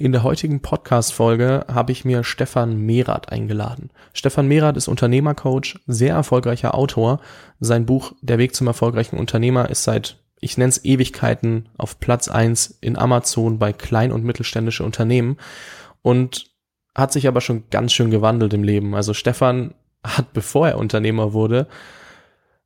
In der heutigen Podcast-Folge habe ich mir Stefan Merath eingeladen. Stefan Merath ist Unternehmercoach, sehr erfolgreicher Autor. Sein Buch Der Weg zum erfolgreichen Unternehmer ist seit, ich nenne es Ewigkeiten, auf Platz eins in Amazon bei klein- und mittelständische Unternehmen und hat sich aber schon ganz schön gewandelt im Leben. Also Stefan hat, bevor er Unternehmer wurde,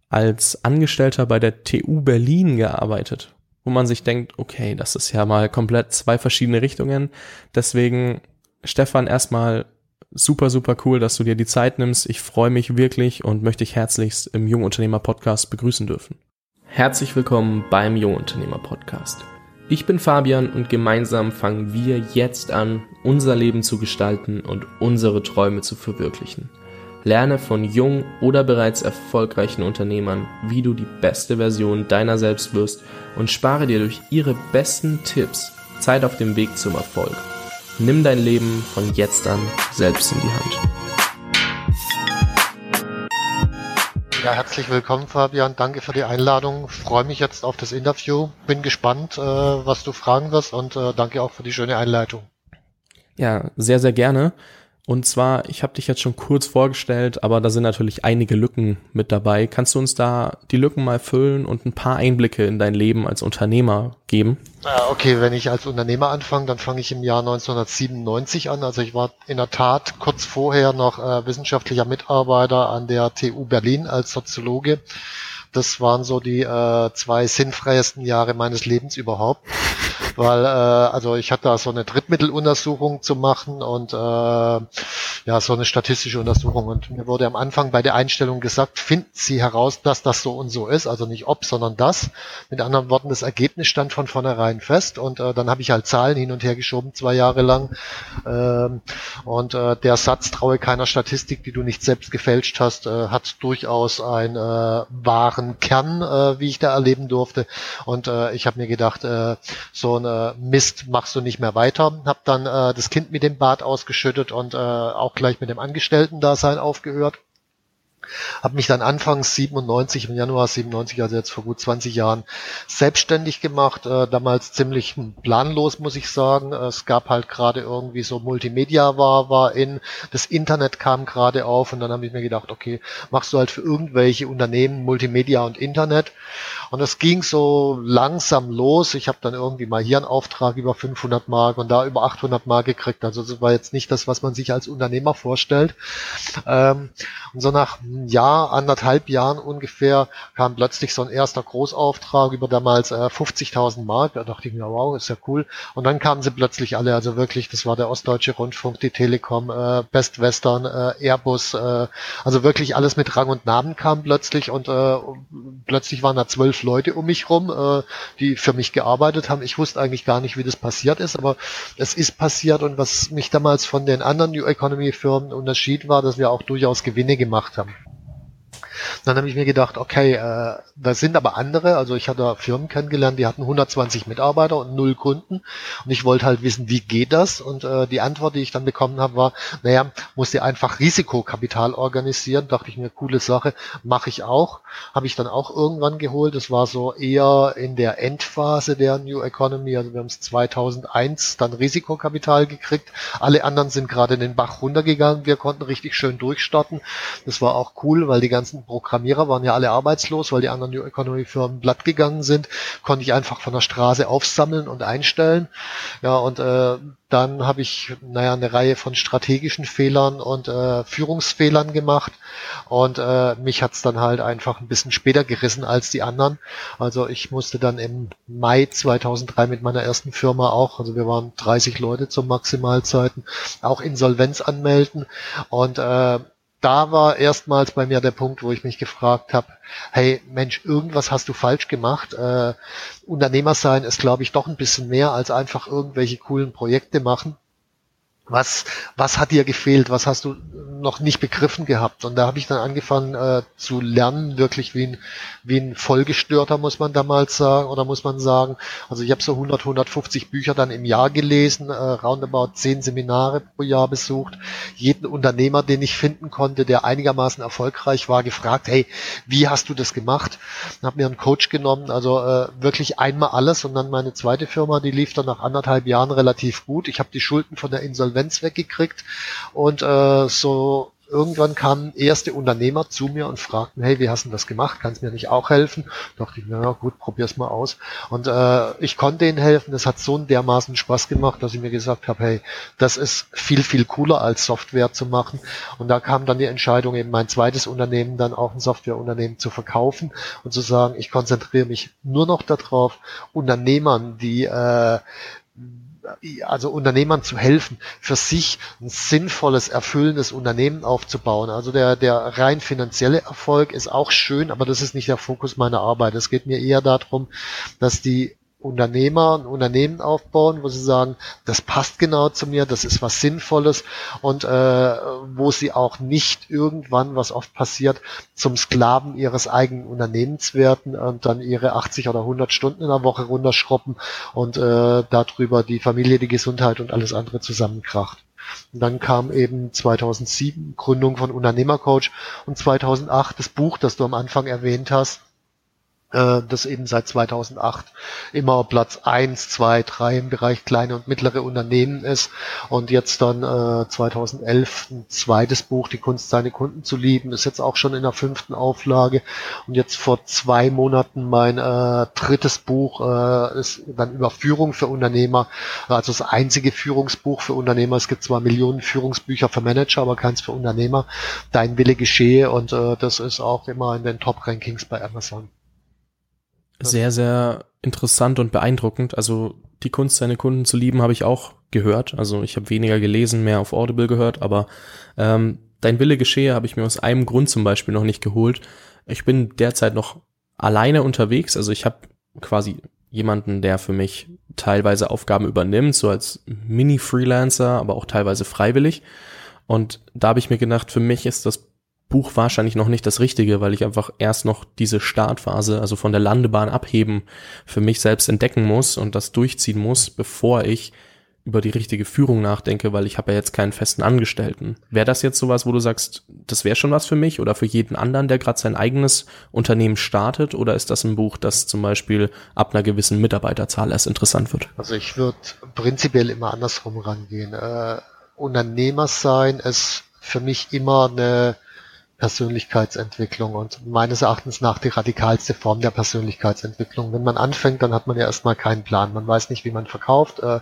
als Angestellter bei der TU Berlin gearbeitet wo man sich denkt, okay, das ist ja mal komplett zwei verschiedene Richtungen. Deswegen, Stefan, erstmal super, super cool, dass du dir die Zeit nimmst. Ich freue mich wirklich und möchte dich herzlichst im Jungunternehmer Podcast begrüßen dürfen. Herzlich willkommen beim Jungunternehmer Podcast. Ich bin Fabian und gemeinsam fangen wir jetzt an, unser Leben zu gestalten und unsere Träume zu verwirklichen. Lerne von jungen oder bereits erfolgreichen Unternehmern, wie du die beste Version deiner selbst wirst und spare dir durch ihre besten Tipps Zeit auf dem Weg zum Erfolg. Nimm dein Leben von jetzt an selbst in die Hand. Ja, herzlich willkommen, Fabian. Danke für die Einladung. Freue mich jetzt auf das Interview. Bin gespannt, äh, was du fragen wirst und äh, danke auch für die schöne Einleitung. Ja, sehr, sehr gerne. Und zwar, ich habe dich jetzt schon kurz vorgestellt, aber da sind natürlich einige Lücken mit dabei. Kannst du uns da die Lücken mal füllen und ein paar Einblicke in dein Leben als Unternehmer geben? Okay, wenn ich als Unternehmer anfange, dann fange ich im Jahr 1997 an. Also ich war in der Tat kurz vorher noch äh, wissenschaftlicher Mitarbeiter an der TU Berlin als Soziologe. Das waren so die äh, zwei sinnfreiesten Jahre meines Lebens überhaupt weil äh, also ich hatte da so eine Drittmitteluntersuchung zu machen und äh, ja so eine statistische Untersuchung. Und mir wurde am Anfang bei der Einstellung gesagt, finden Sie heraus, dass das so und so ist, also nicht ob, sondern das. Mit anderen Worten, das Ergebnis stand von vornherein fest und äh, dann habe ich halt Zahlen hin und her geschoben zwei Jahre lang. Ähm, und äh, der Satz traue keiner Statistik, die du nicht selbst gefälscht hast, äh, hat durchaus einen äh, wahren Kern, äh, wie ich da erleben durfte. Und äh, ich habe mir gedacht, äh, so ein äh, Mist machst du nicht mehr weiter. Hab dann äh, das Kind mit dem Bad ausgeschüttet und äh, auch gleich mit dem Angestellten-Dasein aufgehört habe mich dann anfangs 97, im Januar 97, also jetzt vor gut 20 Jahren, selbstständig gemacht. Äh, damals ziemlich planlos, muss ich sagen. Es gab halt gerade irgendwie so Multimedia war, war in, das Internet kam gerade auf und dann habe ich mir gedacht, okay, machst du halt für irgendwelche Unternehmen Multimedia und Internet. Und es ging so langsam los. Ich habe dann irgendwie mal hier einen Auftrag über 500 Mark und da über 800 Mark gekriegt. Also das war jetzt nicht das, was man sich als Unternehmer vorstellt. Ähm, und so nach Jahr, anderthalb Jahren ungefähr, kam plötzlich so ein erster Großauftrag über damals äh, 50.000 Mark. Da dachte ich mir, wow, ist ja cool. Und dann kamen sie plötzlich alle, also wirklich, das war der Ostdeutsche Rundfunk, die Telekom, äh, Best Western, äh, Airbus, äh, also wirklich alles mit Rang und Namen kam plötzlich und äh, plötzlich waren da zwölf Leute um mich rum, äh, die für mich gearbeitet haben. Ich wusste eigentlich gar nicht, wie das passiert ist, aber es ist passiert und was mich damals von den anderen New Economy Firmen unterschied, war, dass wir auch durchaus Gewinne gemacht haben. Dann habe ich mir gedacht, okay, äh, da sind aber andere, also ich hatte Firmen kennengelernt, die hatten 120 Mitarbeiter und null Kunden und ich wollte halt wissen, wie geht das? Und äh, die Antwort, die ich dann bekommen habe, war, naja, muss dir einfach Risikokapital organisieren. Dachte ich mir, coole Sache, mache ich auch. Habe ich dann auch irgendwann geholt. Das war so eher in der Endphase der New Economy, also wir haben es 2001 dann Risikokapital gekriegt. Alle anderen sind gerade in den Bach runtergegangen. Wir konnten richtig schön durchstarten. Das war auch cool, weil die ganzen Programmierer waren ja alle arbeitslos, weil die anderen New Economy Firmen blatt gegangen sind, konnte ich einfach von der Straße aufsammeln und einstellen. Ja, und äh, dann habe ich, naja, eine Reihe von strategischen Fehlern und äh, Führungsfehlern gemacht. Und äh, mich hat's dann halt einfach ein bisschen später gerissen als die anderen. Also ich musste dann im Mai 2003 mit meiner ersten Firma auch, also wir waren 30 Leute zur Maximalzeiten, auch Insolvenz anmelden. Und äh, da war erstmals bei mir der Punkt, wo ich mich gefragt habe, hey Mensch, irgendwas hast du falsch gemacht. Äh, Unternehmer sein ist, glaube ich, doch ein bisschen mehr als einfach irgendwelche coolen Projekte machen. Was, was hat dir gefehlt, was hast du noch nicht begriffen gehabt. Und da habe ich dann angefangen äh, zu lernen, wirklich wie ein, wie ein Vollgestörter, muss man damals sagen, oder muss man sagen. Also ich habe so 100, 150 Bücher dann im Jahr gelesen, äh, roundabout 10 Seminare pro Jahr besucht. Jeden Unternehmer, den ich finden konnte, der einigermaßen erfolgreich war, gefragt, hey, wie hast du das gemacht? Habe mir einen Coach genommen, also äh, wirklich einmal alles und dann meine zweite Firma, die lief dann nach anderthalb Jahren relativ gut. Ich habe die Schulden von der Insolvenz weggekriegt und äh, so irgendwann kamen erste Unternehmer zu mir und fragten, hey, wie hast du das gemacht? Kannst du mir nicht auch helfen? Da dachte ich, na gut, probier's mal aus. Und äh, ich konnte ihnen helfen. Das hat so einen dermaßen Spaß gemacht, dass ich mir gesagt habe, hey, das ist viel, viel cooler als Software zu machen. Und da kam dann die Entscheidung, eben mein zweites Unternehmen dann auch ein Softwareunternehmen zu verkaufen und zu sagen, ich konzentriere mich nur noch darauf, Unternehmern, die äh, also Unternehmern zu helfen, für sich ein sinnvolles, erfüllendes Unternehmen aufzubauen. Also der, der rein finanzielle Erfolg ist auch schön, aber das ist nicht der Fokus meiner Arbeit. Es geht mir eher darum, dass die Unternehmer ein Unternehmen aufbauen, wo sie sagen, das passt genau zu mir, das ist was Sinnvolles und äh, wo sie auch nicht irgendwann, was oft passiert, zum Sklaven ihres eigenen Unternehmens werden und dann ihre 80 oder 100 Stunden in der Woche runterschroppen und äh, darüber die Familie, die Gesundheit und alles andere zusammenkracht. Und dann kam eben 2007 Gründung von Unternehmercoach und 2008 das Buch, das du am Anfang erwähnt hast, äh, das eben seit 2008 immer Platz eins, zwei, drei im Bereich kleine und mittlere Unternehmen ist und jetzt dann äh, 2011 ein zweites Buch, Die Kunst, seine Kunden zu lieben, ist jetzt auch schon in der fünften Auflage und jetzt vor zwei Monaten mein äh, drittes Buch äh, ist dann über Führung für Unternehmer, also das einzige Führungsbuch für Unternehmer. Es gibt zwar Millionen Führungsbücher für Manager, aber keins für Unternehmer. Dein Wille geschehe und äh, das ist auch immer in den Top-Rankings bei Amazon sehr, sehr interessant und beeindruckend. Also die Kunst, seine Kunden zu lieben, habe ich auch gehört. Also ich habe weniger gelesen, mehr auf Audible gehört, aber ähm, Dein Wille geschehe habe ich mir aus einem Grund zum Beispiel noch nicht geholt. Ich bin derzeit noch alleine unterwegs, also ich habe quasi jemanden, der für mich teilweise Aufgaben übernimmt, so als Mini-Freelancer, aber auch teilweise freiwillig. Und da habe ich mir gedacht, für mich ist das Buch wahrscheinlich noch nicht das Richtige, weil ich einfach erst noch diese Startphase, also von der Landebahn abheben, für mich selbst entdecken muss und das durchziehen muss, bevor ich über die richtige Führung nachdenke, weil ich habe ja jetzt keinen festen Angestellten. Wäre das jetzt sowas, wo du sagst, das wäre schon was für mich oder für jeden anderen, der gerade sein eigenes Unternehmen startet? Oder ist das ein Buch, das zum Beispiel ab einer gewissen Mitarbeiterzahl erst interessant wird? Also ich würde prinzipiell immer andersrum rangehen. Äh, Unternehmer sein ist für mich immer eine Persönlichkeitsentwicklung und meines Erachtens nach die radikalste Form der Persönlichkeitsentwicklung. Wenn man anfängt, dann hat man ja erstmal keinen Plan. Man weiß nicht, wie man verkauft, äh,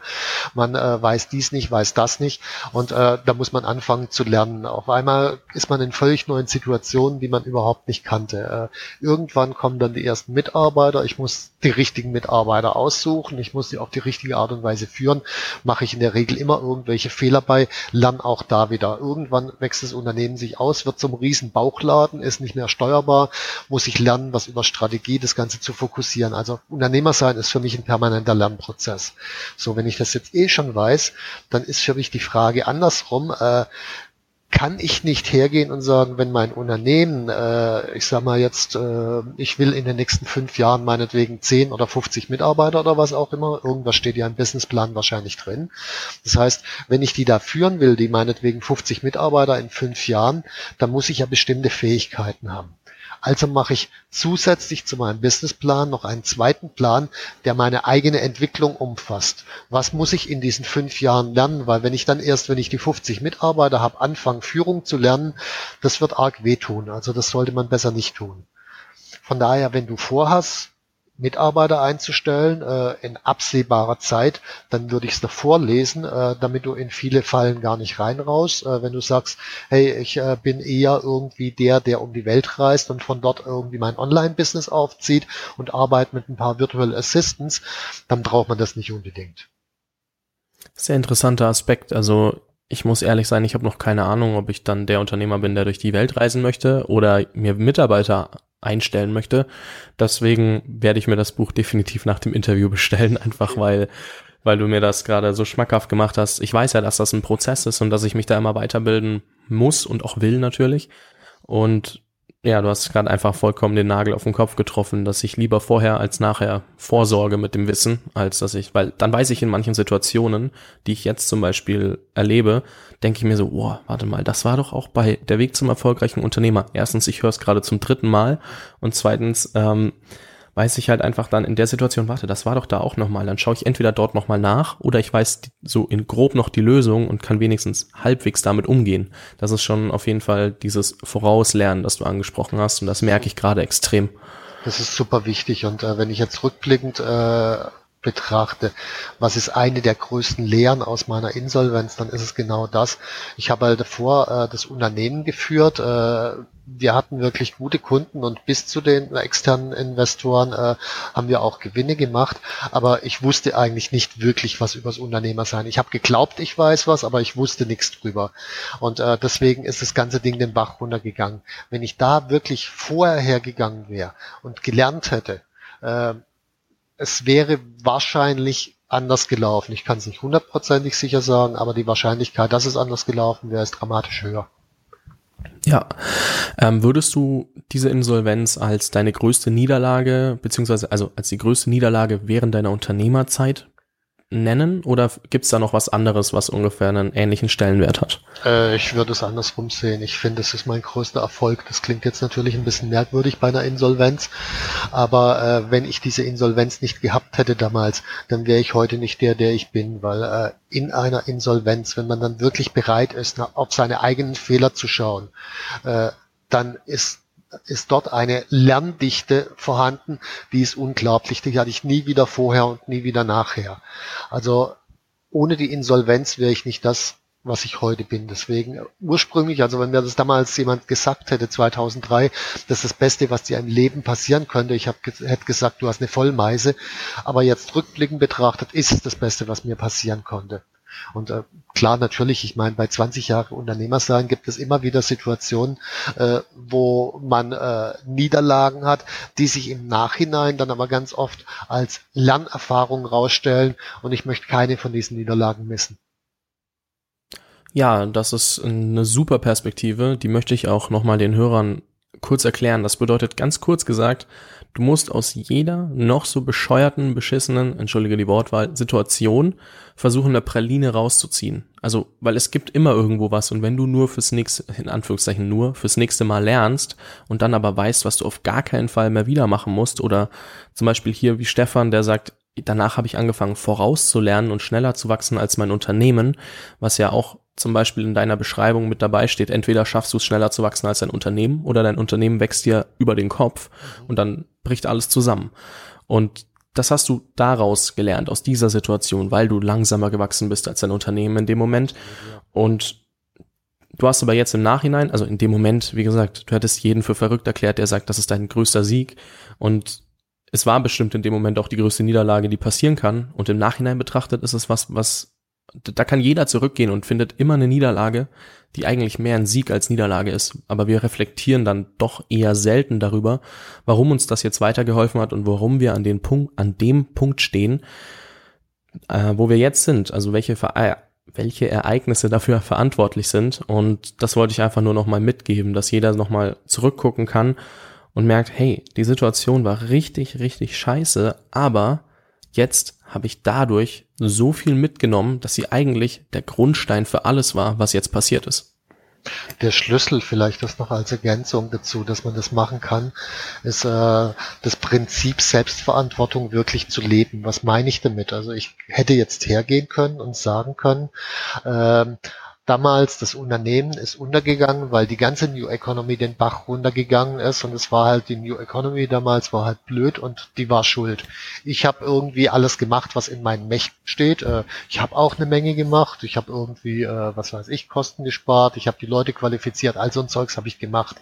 man äh, weiß dies nicht, weiß das nicht und äh, da muss man anfangen zu lernen. Auf einmal ist man in völlig neuen Situationen, die man überhaupt nicht kannte. Äh, irgendwann kommen dann die ersten Mitarbeiter. Ich muss die richtigen Mitarbeiter aussuchen. Ich muss sie auf die richtige Art und Weise führen. Mache ich in der Regel immer irgendwelche Fehler bei, lerne auch da wieder. Irgendwann wächst das Unternehmen sich aus, wird zum Riesen Bauchladen, ist nicht mehr steuerbar, muss ich lernen, was über Strategie das Ganze zu fokussieren. Also Unternehmer sein ist für mich ein permanenter Lernprozess. So, wenn ich das jetzt eh schon weiß, dann ist für mich die Frage andersrum, äh, kann ich nicht hergehen und sagen, wenn mein Unternehmen, äh, ich sag mal jetzt, äh, ich will in den nächsten fünf Jahren meinetwegen 10 oder 50 Mitarbeiter oder was auch immer, irgendwas steht ja im Businessplan wahrscheinlich drin. Das heißt, wenn ich die da führen will, die meinetwegen 50 Mitarbeiter in fünf Jahren, dann muss ich ja bestimmte Fähigkeiten haben. Also mache ich zusätzlich zu meinem Businessplan noch einen zweiten Plan, der meine eigene Entwicklung umfasst. Was muss ich in diesen fünf Jahren lernen? Weil wenn ich dann erst, wenn ich die 50 Mitarbeiter habe, anfange, Führung zu lernen, das wird arg wehtun. Also das sollte man besser nicht tun. Von daher, wenn du vorhast, Mitarbeiter einzustellen äh, in absehbarer Zeit, dann würde ich es davor lesen, äh, damit du in viele Fallen gar nicht reinraus. Äh, wenn du sagst, hey, ich äh, bin eher irgendwie der, der um die Welt reist und von dort irgendwie mein Online-Business aufzieht und arbeitet mit ein paar Virtual Assistants, dann braucht man das nicht unbedingt. Sehr interessanter Aspekt. Also ich muss ehrlich sein, ich habe noch keine Ahnung, ob ich dann der Unternehmer bin, der durch die Welt reisen möchte oder mir Mitarbeiter einstellen möchte. Deswegen werde ich mir das Buch definitiv nach dem Interview bestellen, einfach weil weil du mir das gerade so schmackhaft gemacht hast. Ich weiß ja, dass das ein Prozess ist und dass ich mich da immer weiterbilden muss und auch will natürlich. Und ja, du hast gerade einfach vollkommen den Nagel auf den Kopf getroffen, dass ich lieber vorher als nachher vorsorge mit dem Wissen, als dass ich, weil dann weiß ich in manchen Situationen, die ich jetzt zum Beispiel erlebe, denke ich mir so, boah, warte mal, das war doch auch bei der Weg zum erfolgreichen Unternehmer. Erstens, ich höre es gerade zum dritten Mal und zweitens, ähm, weiß ich halt einfach dann in der Situation, warte, das war doch da auch nochmal. Dann schaue ich entweder dort nochmal nach oder ich weiß so in grob noch die Lösung und kann wenigstens halbwegs damit umgehen. Das ist schon auf jeden Fall dieses Vorauslernen, das du angesprochen hast und das merke ich gerade extrem. Das ist super wichtig und äh, wenn ich jetzt rückblickend äh, betrachte, was ist eine der größten Lehren aus meiner Insolvenz, dann ist es genau das. Ich habe halt davor äh, das Unternehmen geführt. Äh, wir hatten wirklich gute Kunden und bis zu den externen Investoren äh, haben wir auch Gewinne gemacht. Aber ich wusste eigentlich nicht wirklich was über das Unternehmer sein. Ich habe geglaubt, ich weiß was, aber ich wusste nichts drüber. Und äh, deswegen ist das ganze Ding den Bach runtergegangen. Wenn ich da wirklich vorher hergegangen wäre und gelernt hätte, äh, es wäre wahrscheinlich anders gelaufen. Ich kann es nicht hundertprozentig sicher sagen, aber die Wahrscheinlichkeit, dass es anders gelaufen wäre, ist dramatisch höher. Ja, ähm, würdest du diese Insolvenz als deine größte Niederlage, beziehungsweise also als die größte Niederlage während deiner Unternehmerzeit nennen oder gibt's da noch was anderes, was ungefähr einen ähnlichen Stellenwert hat? Äh, ich würde es andersrum sehen. Ich finde, es ist mein größter Erfolg. Das klingt jetzt natürlich ein bisschen merkwürdig bei einer Insolvenz, aber äh, wenn ich diese Insolvenz nicht gehabt hätte damals, dann wäre ich heute nicht der, der ich bin, weil äh, in einer Insolvenz, wenn man dann wirklich bereit ist, auf seine eigenen Fehler zu schauen, äh, dann ist ist dort eine Lerndichte vorhanden, die ist unglaublich. Die hatte ich nie wieder vorher und nie wieder nachher. Also ohne die Insolvenz wäre ich nicht das, was ich heute bin. Deswegen ursprünglich, also wenn mir das damals jemand gesagt hätte, 2003, das ist das Beste, was dir im Leben passieren könnte, ich hab, hätte gesagt, du hast eine Vollmeise, aber jetzt rückblickend betrachtet, ist es das Beste, was mir passieren konnte. Und äh, klar, natürlich, ich meine, bei 20 Jahren Unternehmer sein gibt es immer wieder Situationen, äh, wo man äh, Niederlagen hat, die sich im Nachhinein dann aber ganz oft als Lernerfahrung rausstellen. Und ich möchte keine von diesen Niederlagen missen. Ja, das ist eine super Perspektive. Die möchte ich auch nochmal den Hörern kurz erklären. Das bedeutet ganz kurz gesagt, du musst aus jeder noch so bescheuerten, beschissenen, entschuldige die Wortwahl, Situation versuchen, eine Praline rauszuziehen. Also, weil es gibt immer irgendwo was und wenn du nur fürs nächste, in Anführungszeichen nur, fürs nächste Mal lernst und dann aber weißt, was du auf gar keinen Fall mehr wieder machen musst oder zum Beispiel hier wie Stefan, der sagt, danach habe ich angefangen vorauszulernen und schneller zu wachsen als mein Unternehmen, was ja auch zum Beispiel in deiner Beschreibung mit dabei steht, entweder schaffst du es schneller zu wachsen als dein Unternehmen oder dein Unternehmen wächst dir über den Kopf und dann bricht alles zusammen. Und das hast du daraus gelernt, aus dieser Situation, weil du langsamer gewachsen bist als dein Unternehmen in dem Moment. Und du hast aber jetzt im Nachhinein, also in dem Moment, wie gesagt, du hättest jeden für verrückt erklärt, der sagt, das ist dein größter Sieg. Und es war bestimmt in dem Moment auch die größte Niederlage, die passieren kann. Und im Nachhinein betrachtet ist es was, was da kann jeder zurückgehen und findet immer eine Niederlage, die eigentlich mehr ein Sieg als Niederlage ist. Aber wir reflektieren dann doch eher selten darüber, warum uns das jetzt weitergeholfen hat und warum wir an den Punkt, an dem Punkt stehen, äh, wo wir jetzt sind. Also welche, Ver welche Ereignisse dafür verantwortlich sind. Und das wollte ich einfach nur nochmal mitgeben, dass jeder nochmal zurückgucken kann und merkt, hey, die Situation war richtig, richtig scheiße, aber jetzt habe ich dadurch so viel mitgenommen, dass sie eigentlich der Grundstein für alles war, was jetzt passiert ist. Der Schlüssel vielleicht das noch als Ergänzung dazu, dass man das machen kann, ist äh, das Prinzip Selbstverantwortung wirklich zu leben. Was meine ich damit? Also ich hätte jetzt hergehen können und sagen können, ähm, damals, das Unternehmen ist untergegangen, weil die ganze New Economy den Bach runtergegangen ist und es war halt die New Economy damals war halt blöd und die war schuld. Ich habe irgendwie alles gemacht, was in meinen Mächten steht. Äh, ich habe auch eine Menge gemacht. Ich habe irgendwie, äh, was weiß ich, Kosten gespart. Ich habe die Leute qualifiziert. All so ein Zeugs habe ich gemacht.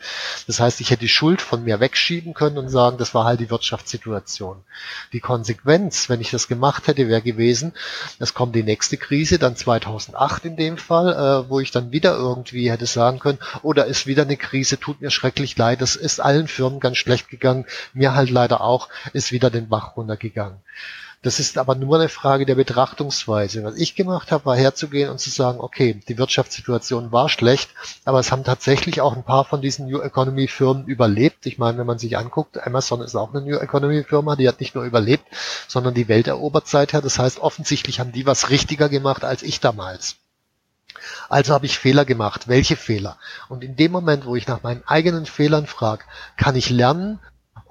Das heißt, ich hätte die Schuld von mir wegschieben können und sagen, das war halt die Wirtschaftssituation. Die Konsequenz, wenn ich das gemacht hätte, wäre gewesen, es kommt die nächste Krise, dann 2008 in dem Fall äh, wo ich dann wieder irgendwie hätte sagen können, oder ist wieder eine Krise, tut mir schrecklich leid, es ist allen Firmen ganz schlecht gegangen, mir halt leider auch, ist wieder den Bach runtergegangen. Das ist aber nur eine Frage der Betrachtungsweise. Was ich gemacht habe, war herzugehen und zu sagen, okay, die Wirtschaftssituation war schlecht, aber es haben tatsächlich auch ein paar von diesen New Economy Firmen überlebt. Ich meine, wenn man sich anguckt, Amazon ist auch eine New Economy Firma, die hat nicht nur überlebt, sondern die Welt erobert seither. Das heißt, offensichtlich haben die was richtiger gemacht als ich damals. Also habe ich Fehler gemacht. Welche Fehler? Und in dem Moment, wo ich nach meinen eigenen Fehlern frage, kann ich lernen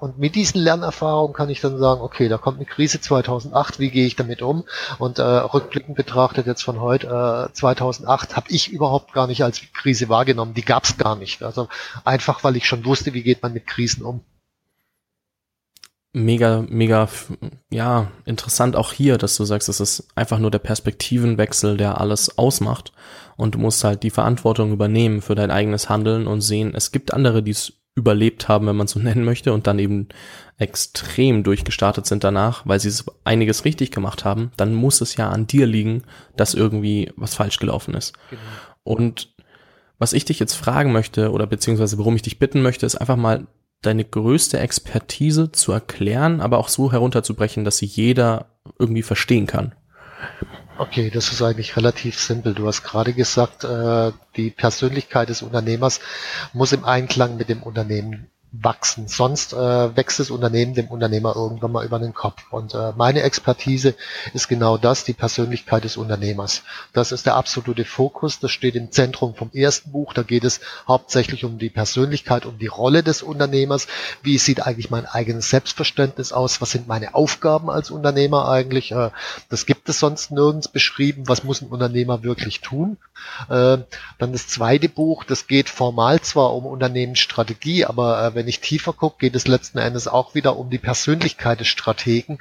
und mit diesen Lernerfahrungen kann ich dann sagen, okay, da kommt eine Krise 2008, wie gehe ich damit um? Und äh, rückblickend betrachtet jetzt von heute, äh, 2008 habe ich überhaupt gar nicht als Krise wahrgenommen. Die gab es gar nicht. Also einfach, weil ich schon wusste, wie geht man mit Krisen um. Mega, mega, ja, interessant auch hier, dass du sagst, es ist einfach nur der Perspektivenwechsel, der alles ausmacht. Und du musst halt die Verantwortung übernehmen für dein eigenes Handeln und sehen, es gibt andere, die es überlebt haben, wenn man so nennen möchte, und dann eben extrem durchgestartet sind danach, weil sie einiges richtig gemacht haben, dann muss es ja an dir liegen, dass irgendwie was falsch gelaufen ist. Genau. Und was ich dich jetzt fragen möchte, oder beziehungsweise worum ich dich bitten möchte, ist einfach mal deine größte Expertise zu erklären, aber auch so herunterzubrechen, dass sie jeder irgendwie verstehen kann. Okay, das ist eigentlich relativ simpel. Du hast gerade gesagt, äh, die Persönlichkeit des Unternehmers muss im Einklang mit dem Unternehmen wachsen. Sonst äh, wächst das Unternehmen dem Unternehmer irgendwann mal über den Kopf. Und äh, meine Expertise ist genau das, die Persönlichkeit des Unternehmers. Das ist der absolute Fokus. Das steht im Zentrum vom ersten Buch. Da geht es hauptsächlich um die Persönlichkeit, um die Rolle des Unternehmers. Wie sieht eigentlich mein eigenes Selbstverständnis aus? Was sind meine Aufgaben als Unternehmer eigentlich? Äh, das gibt es sonst nirgends beschrieben. Was muss ein Unternehmer wirklich tun? Äh, dann das zweite Buch, das geht formal zwar um Unternehmensstrategie, aber äh, wenn ich tiefer gucke, geht es letzten Endes auch wieder um die Persönlichkeit des Strategen,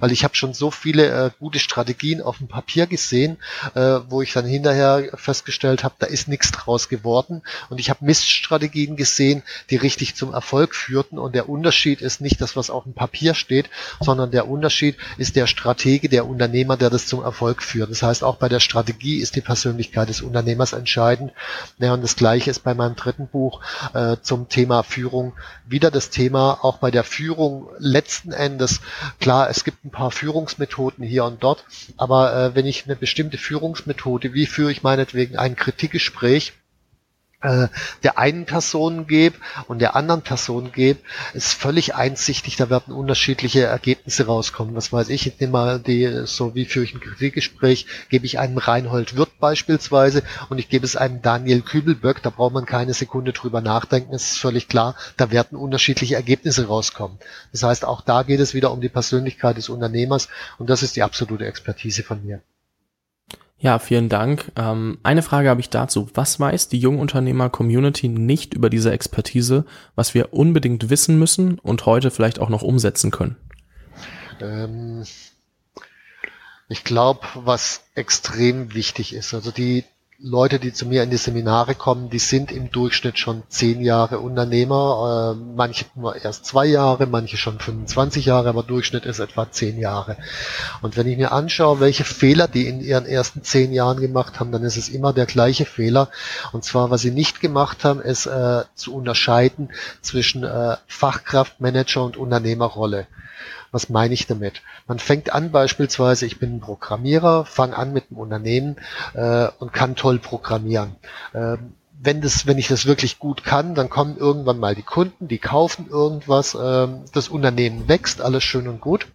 weil ich habe schon so viele äh, gute Strategien auf dem Papier gesehen, wo ich dann hinterher festgestellt habe, da ist nichts draus geworden und ich habe Miststrategien gesehen, die richtig zum Erfolg führten und der Unterschied ist nicht das, was auf dem Papier steht, sondern der Unterschied ist der Stratege, der Unternehmer, der das zum Erfolg führt. Das heißt, auch bei der Strategie ist die Persönlichkeit des Unternehmers entscheidend. Ja, und das Gleiche ist bei meinem dritten Buch äh, zum Thema Führung wieder das Thema auch bei der Führung letzten Endes. Klar, es gibt ein paar Führungsmethoden hier und dort, aber äh, wenn ich eine bestimmte Führungsmethode, wie führe ich meinetwegen ein Kritikgespräch, äh, der einen Person gebe und der anderen Person gebe, ist völlig einsichtig, da werden unterschiedliche Ergebnisse rauskommen. Was weiß ich, ich nehme mal die, so wie ich ein Kritikgespräch, gebe ich einem Reinhold Wirth beispielsweise und ich gebe es einem Daniel Kübelböck, da braucht man keine Sekunde drüber nachdenken, es ist völlig klar, da werden unterschiedliche Ergebnisse rauskommen. Das heißt, auch da geht es wieder um die Persönlichkeit des Unternehmers und das ist die absolute Expertise von mir. Ja, vielen Dank. Ähm, eine Frage habe ich dazu. Was weiß die Jungunternehmer-Community nicht über diese Expertise, was wir unbedingt wissen müssen und heute vielleicht auch noch umsetzen können? Ähm, ich glaube, was extrem wichtig ist, also die Leute, die zu mir in die Seminare kommen, die sind im Durchschnitt schon zehn Jahre Unternehmer, äh, manche nur erst zwei Jahre, manche schon 25 Jahre, aber Durchschnitt ist etwa zehn Jahre. Und wenn ich mir anschaue, welche Fehler die in ihren ersten zehn Jahren gemacht haben, dann ist es immer der gleiche Fehler. Und zwar, was sie nicht gemacht haben, ist äh, zu unterscheiden zwischen äh, Fachkraft, Manager und Unternehmerrolle. Was meine ich damit? Man fängt an beispielsweise, ich bin ein Programmierer, fange an mit einem Unternehmen äh, und kann toll programmieren. Ähm, wenn das, wenn ich das wirklich gut kann, dann kommen irgendwann mal die Kunden, die kaufen irgendwas, ähm, das Unternehmen wächst, alles schön und gut.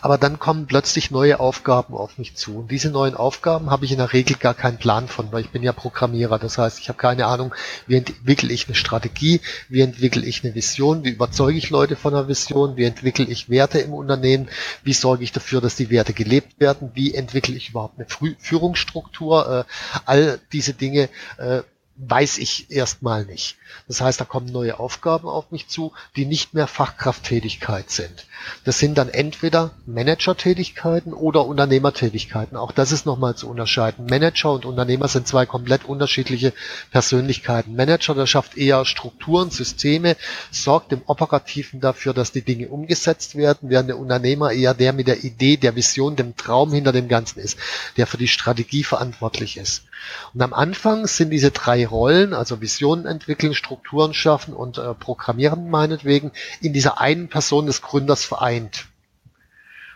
Aber dann kommen plötzlich neue Aufgaben auf mich zu. Und diese neuen Aufgaben habe ich in der Regel gar keinen Plan von, weil ich bin ja Programmierer. Das heißt, ich habe keine Ahnung, wie entwickle ich eine Strategie, wie entwickle ich eine Vision, wie überzeuge ich Leute von einer Vision, wie entwickle ich Werte im Unternehmen, wie sorge ich dafür, dass die Werte gelebt werden, wie entwickle ich überhaupt eine Führungsstruktur. Äh, all diese Dinge äh, weiß ich erstmal nicht. Das heißt, da kommen neue Aufgaben auf mich zu, die nicht mehr Fachkrafttätigkeit sind. Das sind dann entweder Managertätigkeiten oder Unternehmertätigkeiten. Auch das ist nochmal zu unterscheiden. Manager und Unternehmer sind zwei komplett unterschiedliche Persönlichkeiten. Manager, der schafft eher Strukturen, Systeme, sorgt im Operativen dafür, dass die Dinge umgesetzt werden, während der Unternehmer eher der mit der Idee, der Vision, dem Traum hinter dem Ganzen ist, der für die Strategie verantwortlich ist. Und am Anfang sind diese drei Rollen, also Visionen entwickeln, Strukturen schaffen und äh, programmieren meinetwegen, in dieser einen Person des Gründers vereint.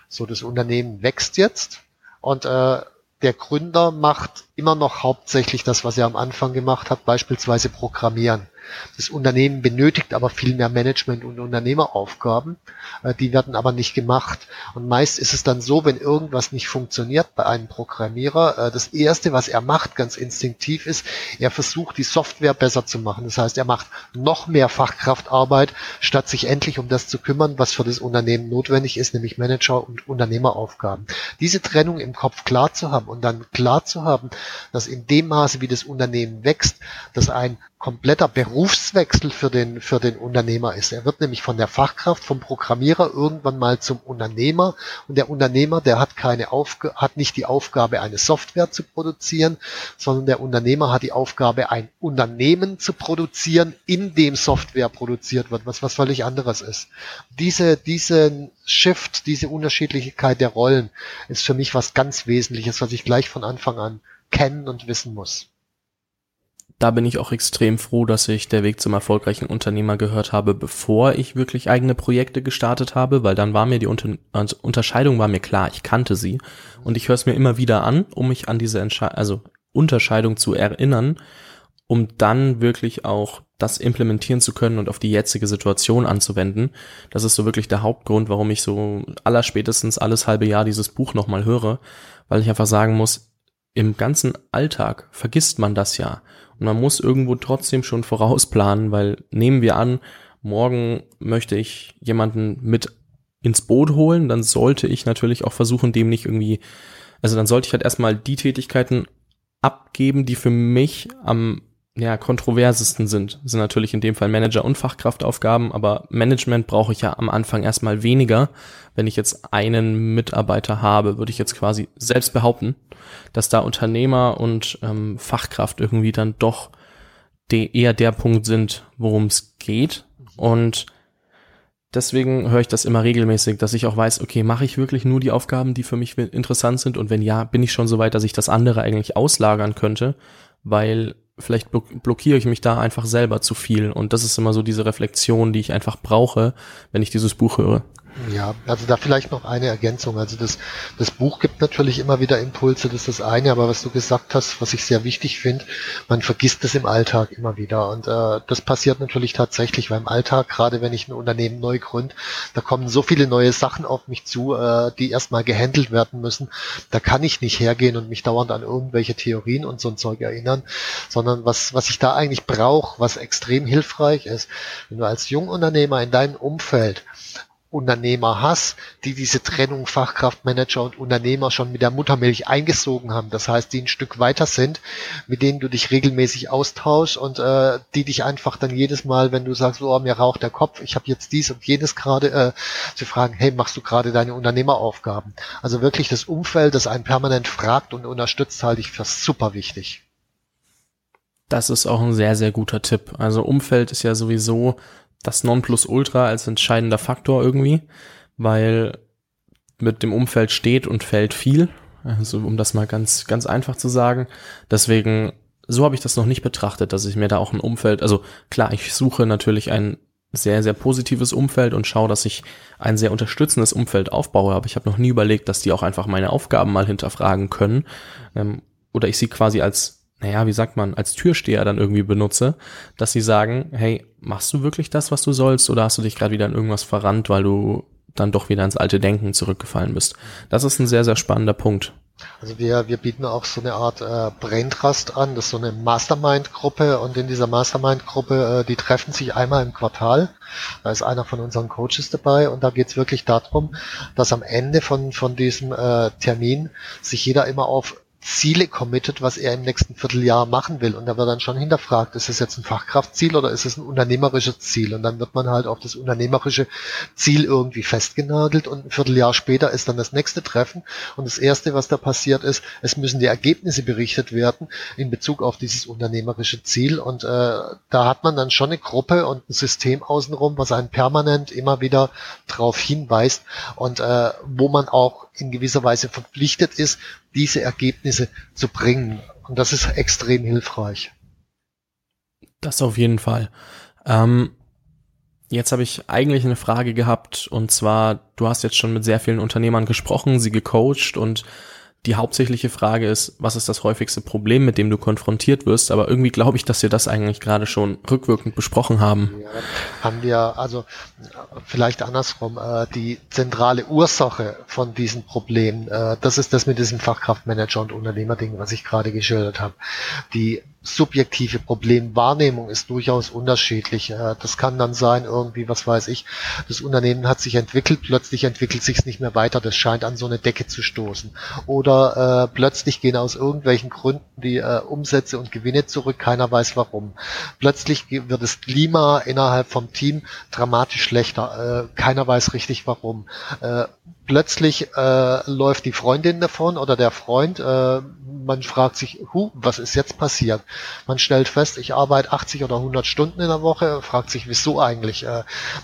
So, das Unternehmen wächst jetzt und äh, der Gründer macht immer noch hauptsächlich das, was er am Anfang gemacht hat, beispielsweise Programmieren. Das Unternehmen benötigt aber viel mehr Management- und Unternehmeraufgaben. Äh, die werden aber nicht gemacht. Und meist ist es dann so, wenn irgendwas nicht funktioniert bei einem Programmierer, äh, das erste, was er macht, ganz instinktiv ist, er versucht, die Software besser zu machen. Das heißt, er macht noch mehr Fachkraftarbeit, statt sich endlich um das zu kümmern, was für das Unternehmen notwendig ist, nämlich Manager- und Unternehmeraufgaben. Diese Trennung im Kopf klar zu haben und dann klar zu haben, dass in dem Maße, wie das Unternehmen wächst, dass ein kompletter Berufswechsel für den, für den Unternehmer ist. Er wird nämlich von der Fachkraft, vom Programmierer irgendwann mal zum Unternehmer und der Unternehmer, der hat keine Aufgabe, hat nicht die Aufgabe, eine Software zu produzieren, sondern der Unternehmer hat die Aufgabe, ein Unternehmen zu produzieren, in dem Software produziert wird, was was völlig anderes ist. Diese, diesen Shift, diese Unterschiedlichkeit der Rollen ist für mich was ganz Wesentliches, was ich gleich von Anfang an kennen und wissen muss da bin ich auch extrem froh, dass ich der Weg zum erfolgreichen Unternehmer gehört habe, bevor ich wirklich eigene Projekte gestartet habe, weil dann war mir die Unter also Unterscheidung war mir klar, ich kannte sie und ich höre es mir immer wieder an, um mich an diese Entsche also Unterscheidung zu erinnern, um dann wirklich auch das implementieren zu können und auf die jetzige Situation anzuwenden. Das ist so wirklich der Hauptgrund, warum ich so allerspätestens alles halbe Jahr dieses Buch nochmal höre, weil ich einfach sagen muss, im ganzen Alltag vergisst man das ja. Und man muss irgendwo trotzdem schon vorausplanen, weil nehmen wir an, morgen möchte ich jemanden mit ins Boot holen, dann sollte ich natürlich auch versuchen, dem nicht irgendwie, also dann sollte ich halt erstmal die Tätigkeiten abgeben, die für mich am ja, kontroversesten sind. Das sind natürlich in dem Fall Manager- und Fachkraftaufgaben, aber Management brauche ich ja am Anfang erstmal weniger. Wenn ich jetzt einen Mitarbeiter habe, würde ich jetzt quasi selbst behaupten, dass da Unternehmer und ähm, Fachkraft irgendwie dann doch de eher der Punkt sind, worum es geht. Und deswegen höre ich das immer regelmäßig, dass ich auch weiß, okay, mache ich wirklich nur die Aufgaben, die für mich interessant sind? Und wenn ja, bin ich schon so weit, dass ich das andere eigentlich auslagern könnte, weil vielleicht blockiere ich mich da einfach selber zu viel. Und das ist immer so diese Reflexion, die ich einfach brauche, wenn ich dieses Buch höre. Ja, also da vielleicht noch eine Ergänzung. Also das, das Buch gibt natürlich immer wieder Impulse, das ist das eine, aber was du gesagt hast, was ich sehr wichtig finde, man vergisst es im Alltag immer wieder. Und äh, das passiert natürlich tatsächlich, weil im Alltag, gerade wenn ich ein Unternehmen neu gründe, da kommen so viele neue Sachen auf mich zu, äh, die erstmal gehandelt werden müssen. Da kann ich nicht hergehen und mich dauernd an irgendwelche Theorien und so ein Zeug erinnern, sondern was, was ich da eigentlich brauche, was extrem hilfreich ist, wenn du als Jungunternehmer in deinem Umfeld Unternehmer hast, die diese Trennung Fachkraftmanager und Unternehmer schon mit der Muttermilch eingesogen haben. Das heißt, die ein Stück weiter sind, mit denen du dich regelmäßig austauschst und äh, die dich einfach dann jedes Mal, wenn du sagst, oh, mir raucht der Kopf, ich habe jetzt dies und jenes gerade, äh, zu fragen, hey, machst du gerade deine Unternehmeraufgaben? Also wirklich das Umfeld, das einen permanent fragt und unterstützt, halte ich für super wichtig. Das ist auch ein sehr, sehr guter Tipp. Also Umfeld ist ja sowieso das Nonplusultra als entscheidender Faktor irgendwie, weil mit dem Umfeld steht und fällt viel. Also um das mal ganz, ganz einfach zu sagen. Deswegen, so habe ich das noch nicht betrachtet, dass ich mir da auch ein Umfeld, also klar, ich suche natürlich ein sehr, sehr positives Umfeld und schaue, dass ich ein sehr unterstützendes Umfeld aufbaue, aber ich habe noch nie überlegt, dass die auch einfach meine Aufgaben mal hinterfragen können. Ähm, oder ich sie quasi als naja, wie sagt man, als Türsteher dann irgendwie benutze, dass sie sagen, hey, machst du wirklich das, was du sollst, oder hast du dich gerade wieder in irgendwas verrannt, weil du dann doch wieder ins alte Denken zurückgefallen bist? Das ist ein sehr, sehr spannender Punkt. Also wir, wir bieten auch so eine Art äh, Brain Trust an, das ist so eine Mastermind-Gruppe und in dieser Mastermind-Gruppe, äh, die treffen sich einmal im Quartal. Da ist einer von unseren Coaches dabei und da geht es wirklich darum, dass am Ende von, von diesem äh, Termin sich jeder immer auf Ziele committet, was er im nächsten Vierteljahr machen will. Und da wird dann schon hinterfragt, ist es jetzt ein Fachkraftziel oder ist es ein unternehmerisches Ziel? Und dann wird man halt auf das unternehmerische Ziel irgendwie festgenagelt und ein Vierteljahr später ist dann das nächste Treffen. Und das erste, was da passiert ist, es müssen die Ergebnisse berichtet werden in Bezug auf dieses unternehmerische Ziel. Und äh, da hat man dann schon eine Gruppe und ein System außenrum, was einen permanent immer wieder darauf hinweist und äh, wo man auch in gewisser Weise verpflichtet ist, diese Ergebnisse zu bringen. Und das ist extrem hilfreich. Das auf jeden Fall. Ähm, Jetzt habe ich eigentlich eine Frage gehabt und zwar, du hast jetzt schon mit sehr vielen Unternehmern gesprochen, sie gecoacht und die hauptsächliche Frage ist, was ist das häufigste Problem, mit dem du konfrontiert wirst? Aber irgendwie glaube ich, dass wir das eigentlich gerade schon rückwirkend besprochen haben. Ja, haben wir also vielleicht andersrum äh, die zentrale Ursache von diesen Problemen. Äh, das ist das mit diesem Fachkraftmanager und Unternehmerding, was ich gerade geschildert habe. Die subjektive Problemwahrnehmung ist durchaus unterschiedlich. Äh, das kann dann sein, irgendwie, was weiß ich, das Unternehmen hat sich entwickelt, plötzlich entwickelt sich es nicht mehr weiter, das scheint an so eine Decke zu stoßen. Oder äh, plötzlich gehen aus irgendwelchen Gründen die äh, Umsätze und Gewinne zurück, keiner weiß warum. Plötzlich wird das Klima innerhalb vom Team dramatisch schlechter, äh, keiner weiß richtig warum. Äh, plötzlich äh, läuft die Freundin davon oder der Freund, äh, man fragt sich, hu, was ist jetzt passiert? Man stellt fest, ich arbeite 80 oder 100 Stunden in der Woche, fragt sich, wieso eigentlich? Äh,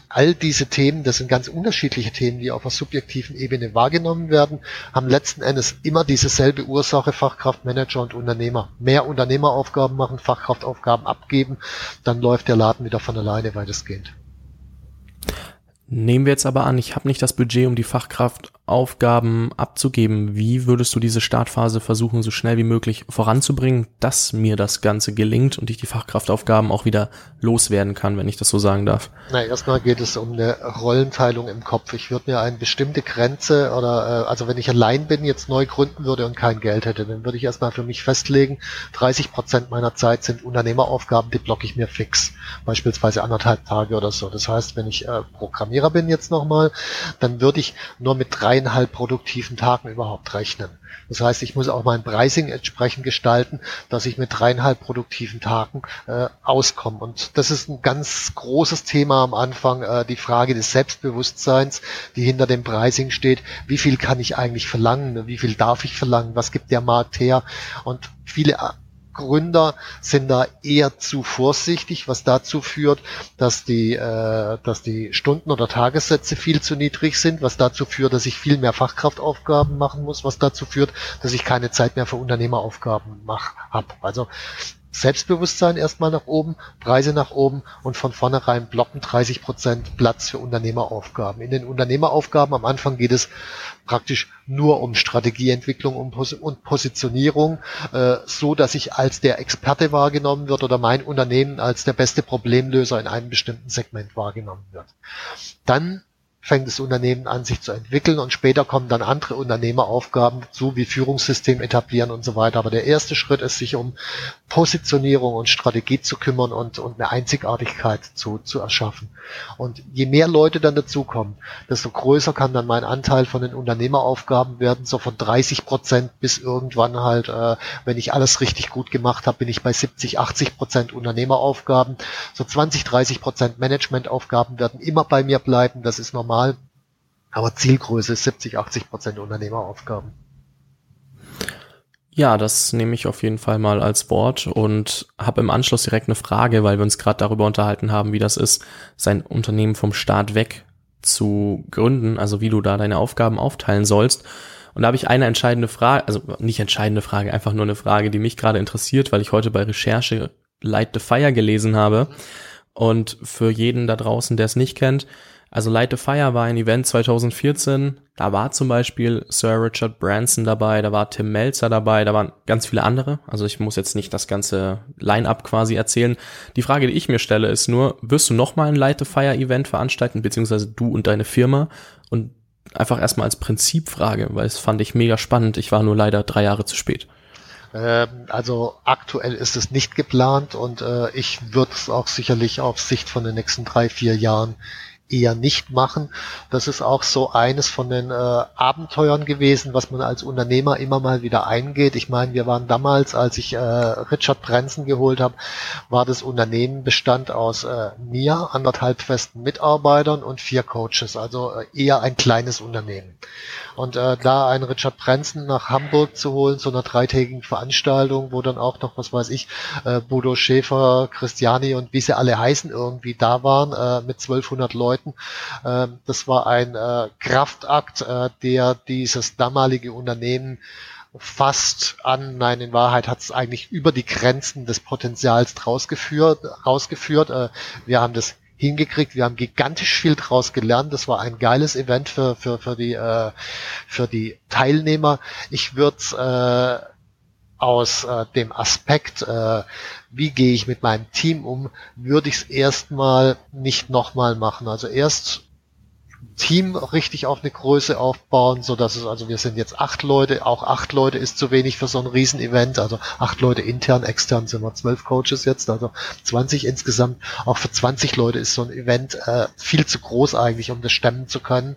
all diese Themen, das sind ganz unterschiedliche Themen, die auf einer subjektiven Ebene wahrgenommen werden, haben letzten Endes immer dieselbe Ursache, Fachkraft, Manager und Unternehmer. Mehr Unternehmeraufgaben machen, Fachkraftaufgaben abgeben, dann läuft der Laden wieder von alleine weitestgehend. Nehmen wir jetzt aber an, ich habe nicht das Budget, um die Fachkraftaufgaben abzugeben. Wie würdest du diese Startphase versuchen, so schnell wie möglich voranzubringen, dass mir das Ganze gelingt und ich die Fachkraftaufgaben auch wieder loswerden kann, wenn ich das so sagen darf? Na, erstmal geht es um eine Rollenteilung im Kopf. Ich würde mir eine bestimmte Grenze oder äh, also wenn ich allein bin, jetzt neu gründen würde und kein Geld hätte, dann würde ich erstmal für mich festlegen, 30 Prozent meiner Zeit sind Unternehmeraufgaben, die blocke ich mir fix. Beispielsweise anderthalb Tage oder so. Das heißt, wenn ich äh, programmiere Programmierer bin jetzt nochmal, dann würde ich nur mit dreieinhalb produktiven Tagen überhaupt rechnen. Das heißt, ich muss auch mein Pricing entsprechend gestalten, dass ich mit dreieinhalb produktiven Tagen äh, auskomme. Und das ist ein ganz großes Thema am Anfang, äh, die Frage des Selbstbewusstseins, die hinter dem Pricing steht. Wie viel kann ich eigentlich verlangen? Wie viel darf ich verlangen? Was gibt der Markt her? Und viele Gründer sind da eher zu vorsichtig, was dazu führt, dass die, äh, dass die Stunden- oder Tagessätze viel zu niedrig sind, was dazu führt, dass ich viel mehr Fachkraftaufgaben machen muss, was dazu führt, dass ich keine Zeit mehr für Unternehmeraufgaben mache, hab. Also Selbstbewusstsein erstmal nach oben, Preise nach oben und von vornherein blocken 30 Prozent Platz für Unternehmeraufgaben. In den Unternehmeraufgaben am Anfang geht es praktisch nur um Strategieentwicklung und Positionierung, äh, so dass ich als der Experte wahrgenommen wird oder mein Unternehmen als der beste Problemlöser in einem bestimmten Segment wahrgenommen wird. Dann fängt das Unternehmen an, sich zu entwickeln und später kommen dann andere Unternehmeraufgaben zu, wie Führungssystem etablieren und so weiter. Aber der erste Schritt ist, sich um Positionierung und Strategie zu kümmern und, und eine Einzigartigkeit zu, zu erschaffen. Und je mehr Leute dann dazukommen, desto größer kann dann mein Anteil von den Unternehmeraufgaben werden, so von 30 Prozent bis irgendwann halt, äh, wenn ich alles richtig gut gemacht habe, bin ich bei 70, 80 Prozent Unternehmeraufgaben. So 20, 30 Prozent Managementaufgaben werden immer bei mir bleiben, das ist normal normal. Aber Zielgröße ist 70, 80 Prozent Unternehmeraufgaben. Ja, das nehme ich auf jeden Fall mal als Wort und habe im Anschluss direkt eine Frage, weil wir uns gerade darüber unterhalten haben, wie das ist, sein Unternehmen vom Start weg zu gründen, also wie du da deine Aufgaben aufteilen sollst. Und da habe ich eine entscheidende Frage, also nicht entscheidende Frage, einfach nur eine Frage, die mich gerade interessiert, weil ich heute bei Recherche Light the Fire gelesen habe. Und für jeden da draußen, der es nicht kennt, also Light the Fire war ein Event 2014. Da war zum Beispiel Sir Richard Branson dabei, da war Tim Melzer dabei, da waren ganz viele andere. Also ich muss jetzt nicht das ganze Line-up quasi erzählen. Die Frage, die ich mir stelle, ist nur, wirst du nochmal ein Light the Fire Event veranstalten, beziehungsweise du und deine Firma? Und einfach erstmal als Prinzipfrage, weil es fand ich mega spannend. Ich war nur leider drei Jahre zu spät. Ähm, also aktuell ist es nicht geplant und äh, ich würde es auch sicherlich auf Sicht von den nächsten drei, vier Jahren eher nicht machen. Das ist auch so eines von den äh, Abenteuern gewesen, was man als Unternehmer immer mal wieder eingeht. Ich meine, wir waren damals, als ich äh, Richard Branson geholt habe, war das Unternehmen bestand aus äh, mir, anderthalb festen Mitarbeitern und vier Coaches, also äh, eher ein kleines Unternehmen. Und äh, da einen Richard Branson nach Hamburg zu holen, zu einer dreitägigen Veranstaltung, wo dann auch noch, was weiß ich, äh, Bodo Schäfer, Christiani und wie sie alle heißen irgendwie da waren, äh, mit 1200 Leuten. Äh, das war ein äh, Kraftakt, äh, der dieses damalige Unternehmen fast an, nein, in Wahrheit hat es eigentlich über die Grenzen des Potenzials rausgeführt. rausgeführt. Äh, wir haben das hingekriegt. Wir haben gigantisch viel draus gelernt. Das war ein geiles Event für, für, für, die, äh, für die Teilnehmer. Ich würde äh, aus äh, dem Aspekt, äh, wie gehe ich mit meinem Team um, würde ich es erstmal nicht nochmal machen. Also erst Team richtig auf eine Größe aufbauen, so dass es, also wir sind jetzt acht Leute, auch acht Leute ist zu wenig für so ein Riesenevent, also acht Leute intern, extern sind wir zwölf Coaches jetzt, also 20 insgesamt. Auch für 20 Leute ist so ein Event äh, viel zu groß eigentlich, um das stemmen zu können.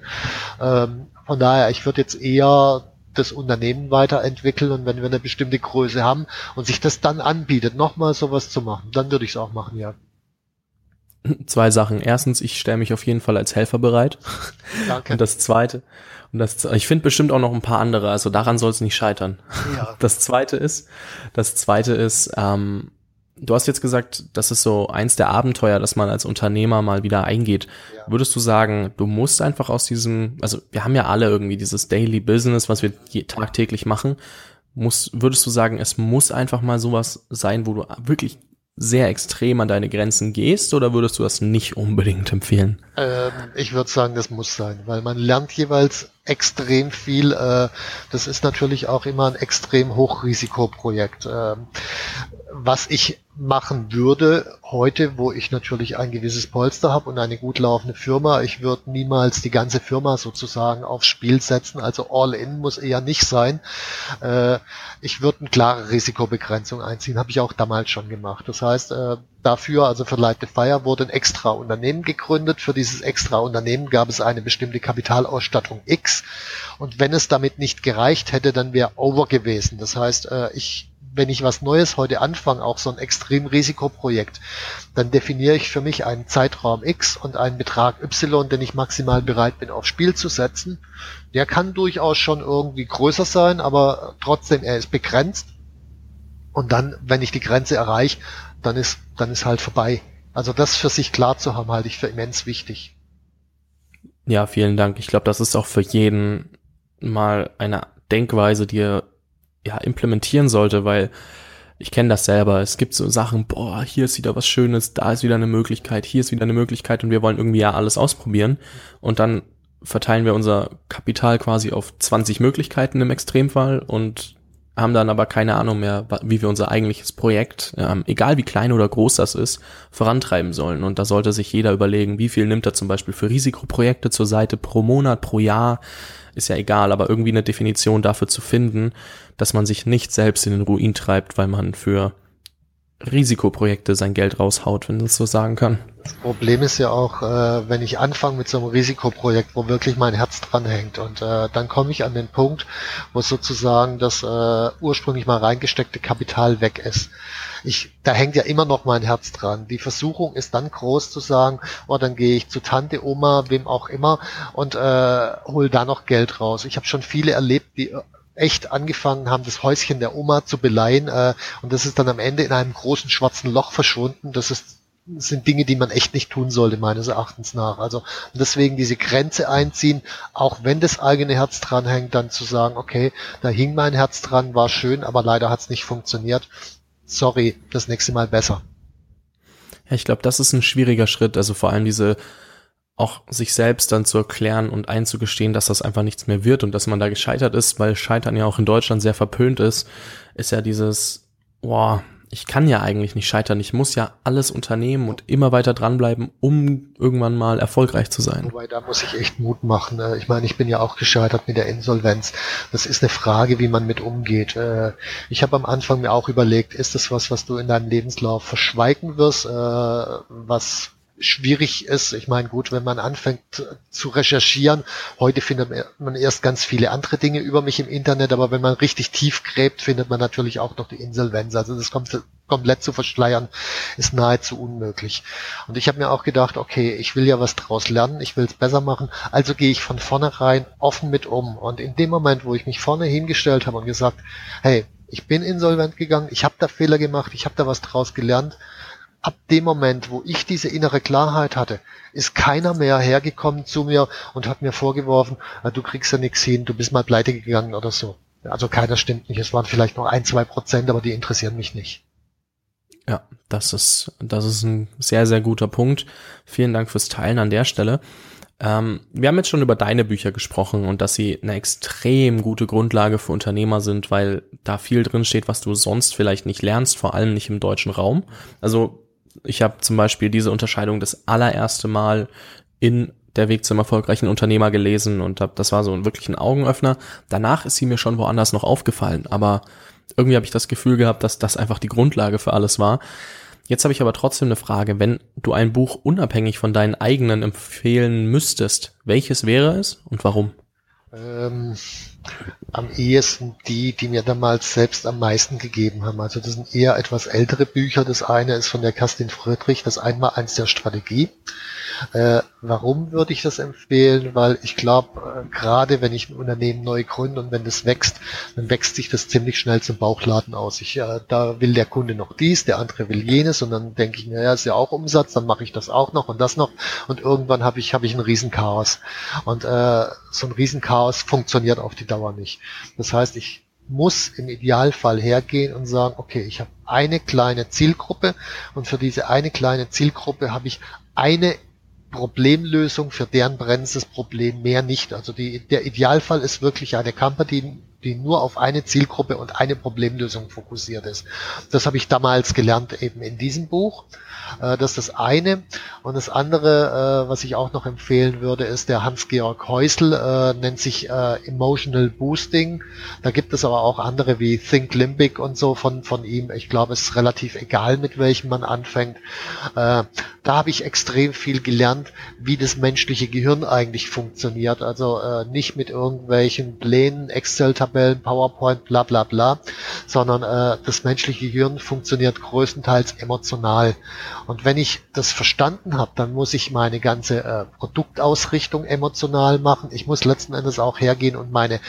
Ähm, von daher, ich würde jetzt eher das Unternehmen weiterentwickeln und wenn wir eine bestimmte Größe haben und sich das dann anbietet, nochmal sowas zu machen, dann würde ich es auch machen, ja. Zwei Sachen. Erstens, ich stelle mich auf jeden Fall als Helfer bereit. Danke. Und das zweite, und das, ich finde bestimmt auch noch ein paar andere, also daran soll es nicht scheitern. Ja. Das zweite ist, das zweite ist, ähm, du hast jetzt gesagt, das ist so eins der Abenteuer, dass man als Unternehmer mal wieder eingeht. Ja. Würdest du sagen, du musst einfach aus diesem, also wir haben ja alle irgendwie dieses Daily Business, was wir tagtäglich machen. Muss, würdest du sagen, es muss einfach mal sowas sein, wo du wirklich sehr extrem an deine Grenzen gehst oder würdest du das nicht unbedingt empfehlen? Ähm, ich würde sagen, das muss sein, weil man lernt jeweils extrem viel. Äh, das ist natürlich auch immer ein extrem Hochrisikoprojekt. Ähm, was ich machen würde heute, wo ich natürlich ein gewisses Polster habe und eine gut laufende Firma. Ich würde niemals die ganze Firma sozusagen aufs Spiel setzen. Also All-in muss eher nicht sein. Äh, ich würde eine klare Risikobegrenzung einziehen, habe ich auch damals schon gemacht. Das heißt, äh, dafür, also für Light the Fire, wurde ein extra Unternehmen gegründet. Für dieses extra Unternehmen gab es eine bestimmte Kapitalausstattung X. Und wenn es damit nicht gereicht hätte, dann wäre over gewesen. Das heißt, äh, ich wenn ich was Neues heute anfange, auch so ein Extremrisikoprojekt, dann definiere ich für mich einen Zeitraum X und einen Betrag Y, den ich maximal bereit bin, aufs Spiel zu setzen. Der kann durchaus schon irgendwie größer sein, aber trotzdem, er ist begrenzt. Und dann, wenn ich die Grenze erreiche, dann ist, dann ist halt vorbei. Also das für sich klar zu haben, halte ich für immens wichtig. Ja, vielen Dank. Ich glaube, das ist auch für jeden mal eine Denkweise, die er ja, implementieren sollte, weil ich kenne das selber. Es gibt so Sachen, boah, hier ist wieder was Schönes, da ist wieder eine Möglichkeit, hier ist wieder eine Möglichkeit und wir wollen irgendwie ja alles ausprobieren. Und dann verteilen wir unser Kapital quasi auf 20 Möglichkeiten im Extremfall und haben dann aber keine Ahnung mehr, wie wir unser eigentliches Projekt, ähm, egal wie klein oder groß das ist, vorantreiben sollen. Und da sollte sich jeder überlegen, wie viel nimmt er zum Beispiel für Risikoprojekte zur Seite pro Monat, pro Jahr, ist ja egal, aber irgendwie eine Definition dafür zu finden, dass man sich nicht selbst in den Ruin treibt, weil man für Risikoprojekte sein Geld raushaut, wenn man das so sagen kann. Das Problem ist ja auch, äh, wenn ich anfange mit so einem Risikoprojekt, wo wirklich mein Herz dran hängt und äh, dann komme ich an den Punkt, wo sozusagen das äh, ursprünglich mal reingesteckte Kapital weg ist. Ich, da hängt ja immer noch mein Herz dran. Die Versuchung ist dann groß zu sagen, oh, dann gehe ich zu Tante, Oma, wem auch immer und äh, hol da noch Geld raus. Ich habe schon viele erlebt, die echt angefangen haben, das Häuschen der Oma zu beleihen äh, und das ist dann am Ende in einem großen schwarzen Loch verschwunden. Das ist sind Dinge, die man echt nicht tun sollte, meines Erachtens nach. Also deswegen diese Grenze einziehen, auch wenn das eigene Herz dran dann zu sagen, okay, da hing mein Herz dran, war schön, aber leider hat es nicht funktioniert. Sorry, das nächste Mal besser. Ja, ich glaube, das ist ein schwieriger Schritt. Also vor allem diese auch sich selbst dann zu erklären und einzugestehen, dass das einfach nichts mehr wird und dass man da gescheitert ist, weil Scheitern ja auch in Deutschland sehr verpönt ist, ist ja dieses, boah, ich kann ja eigentlich nicht scheitern, ich muss ja alles unternehmen und immer weiter dranbleiben, um irgendwann mal erfolgreich zu sein. Wobei, da muss ich echt Mut machen. Ne? Ich meine, ich bin ja auch gescheitert mit der Insolvenz. Das ist eine Frage, wie man mit umgeht. Äh, ich habe am Anfang mir auch überlegt, ist das was, was du in deinem Lebenslauf verschweigen wirst, äh, was schwierig ist. Ich meine, gut, wenn man anfängt zu recherchieren, heute findet man erst ganz viele andere Dinge über mich im Internet, aber wenn man richtig tief gräbt, findet man natürlich auch noch die Insolvenz. Also das kommt komplett zu verschleiern, ist nahezu unmöglich. Und ich habe mir auch gedacht, okay, ich will ja was draus lernen, ich will es besser machen, also gehe ich von vornherein offen mit um. Und in dem Moment, wo ich mich vorne hingestellt habe und gesagt, hey, ich bin insolvent gegangen, ich habe da Fehler gemacht, ich habe da was draus gelernt, ab dem Moment, wo ich diese innere Klarheit hatte, ist keiner mehr hergekommen zu mir und hat mir vorgeworfen, ah, du kriegst ja nichts hin, du bist mal pleite gegangen oder so. Also keiner stimmt nicht. Es waren vielleicht noch ein, zwei Prozent, aber die interessieren mich nicht. Ja, das ist, das ist ein sehr, sehr guter Punkt. Vielen Dank fürs Teilen an der Stelle. Ähm, wir haben jetzt schon über deine Bücher gesprochen und dass sie eine extrem gute Grundlage für Unternehmer sind, weil da viel drin steht, was du sonst vielleicht nicht lernst, vor allem nicht im deutschen Raum. Also ich habe zum Beispiel diese Unterscheidung das allererste Mal in der Weg zum erfolgreichen Unternehmer gelesen und hab, das war so wirklich ein Augenöffner. Danach ist sie mir schon woanders noch aufgefallen, aber irgendwie habe ich das Gefühl gehabt, dass das einfach die Grundlage für alles war. Jetzt habe ich aber trotzdem eine Frage. Wenn du ein Buch unabhängig von deinen eigenen empfehlen müsstest, welches wäre es und warum? Ähm, am ehesten die, die mir damals selbst am meisten gegeben haben. Also das sind eher etwas ältere Bücher. Das eine ist von der Kerstin Friedrich, das einmal eins der Strategie. Äh, warum würde ich das empfehlen? Weil ich glaube, äh, gerade wenn ich ein Unternehmen neu gründe und wenn das wächst, dann wächst sich das ziemlich schnell zum Bauchladen aus. Ich, äh, da will der Kunde noch dies, der andere will jenes und dann denke ich, naja, ist ja auch Umsatz, dann mache ich das auch noch und das noch und irgendwann habe ich, habe ich ein Riesenchaos. Und äh, so ein Riesenchaos funktioniert auf die Dauer nicht. Das heißt, ich muss im Idealfall hergehen und sagen, okay, ich habe eine kleine Zielgruppe und für diese eine kleine Zielgruppe habe ich eine Problemlösung für deren brennendes Problem mehr nicht. Also die, der Idealfall ist wirklich eine Company, die nur auf eine Zielgruppe und eine Problemlösung fokussiert ist. Das habe ich damals gelernt eben in diesem Buch. Äh, das ist das eine. Und das andere, äh, was ich auch noch empfehlen würde, ist der Hans-Georg Häusl, äh, nennt sich Emotional Boosting. Da gibt es aber auch andere wie Think Limbic und so von, von ihm. Ich glaube, es ist relativ egal, mit welchem man anfängt. Da habe ich extrem viel gelernt, wie das menschliche Gehirn eigentlich funktioniert. Also nicht mit irgendwelchen Plänen, Excel-Tabellen, PowerPoint, bla bla bla, sondern das menschliche Gehirn funktioniert größtenteils emotional. Und wenn ich das verstanden habe, dann muss ich meine ganze äh, Produktausrichtung emotional machen. Ich muss letzten Endes auch hergehen und meine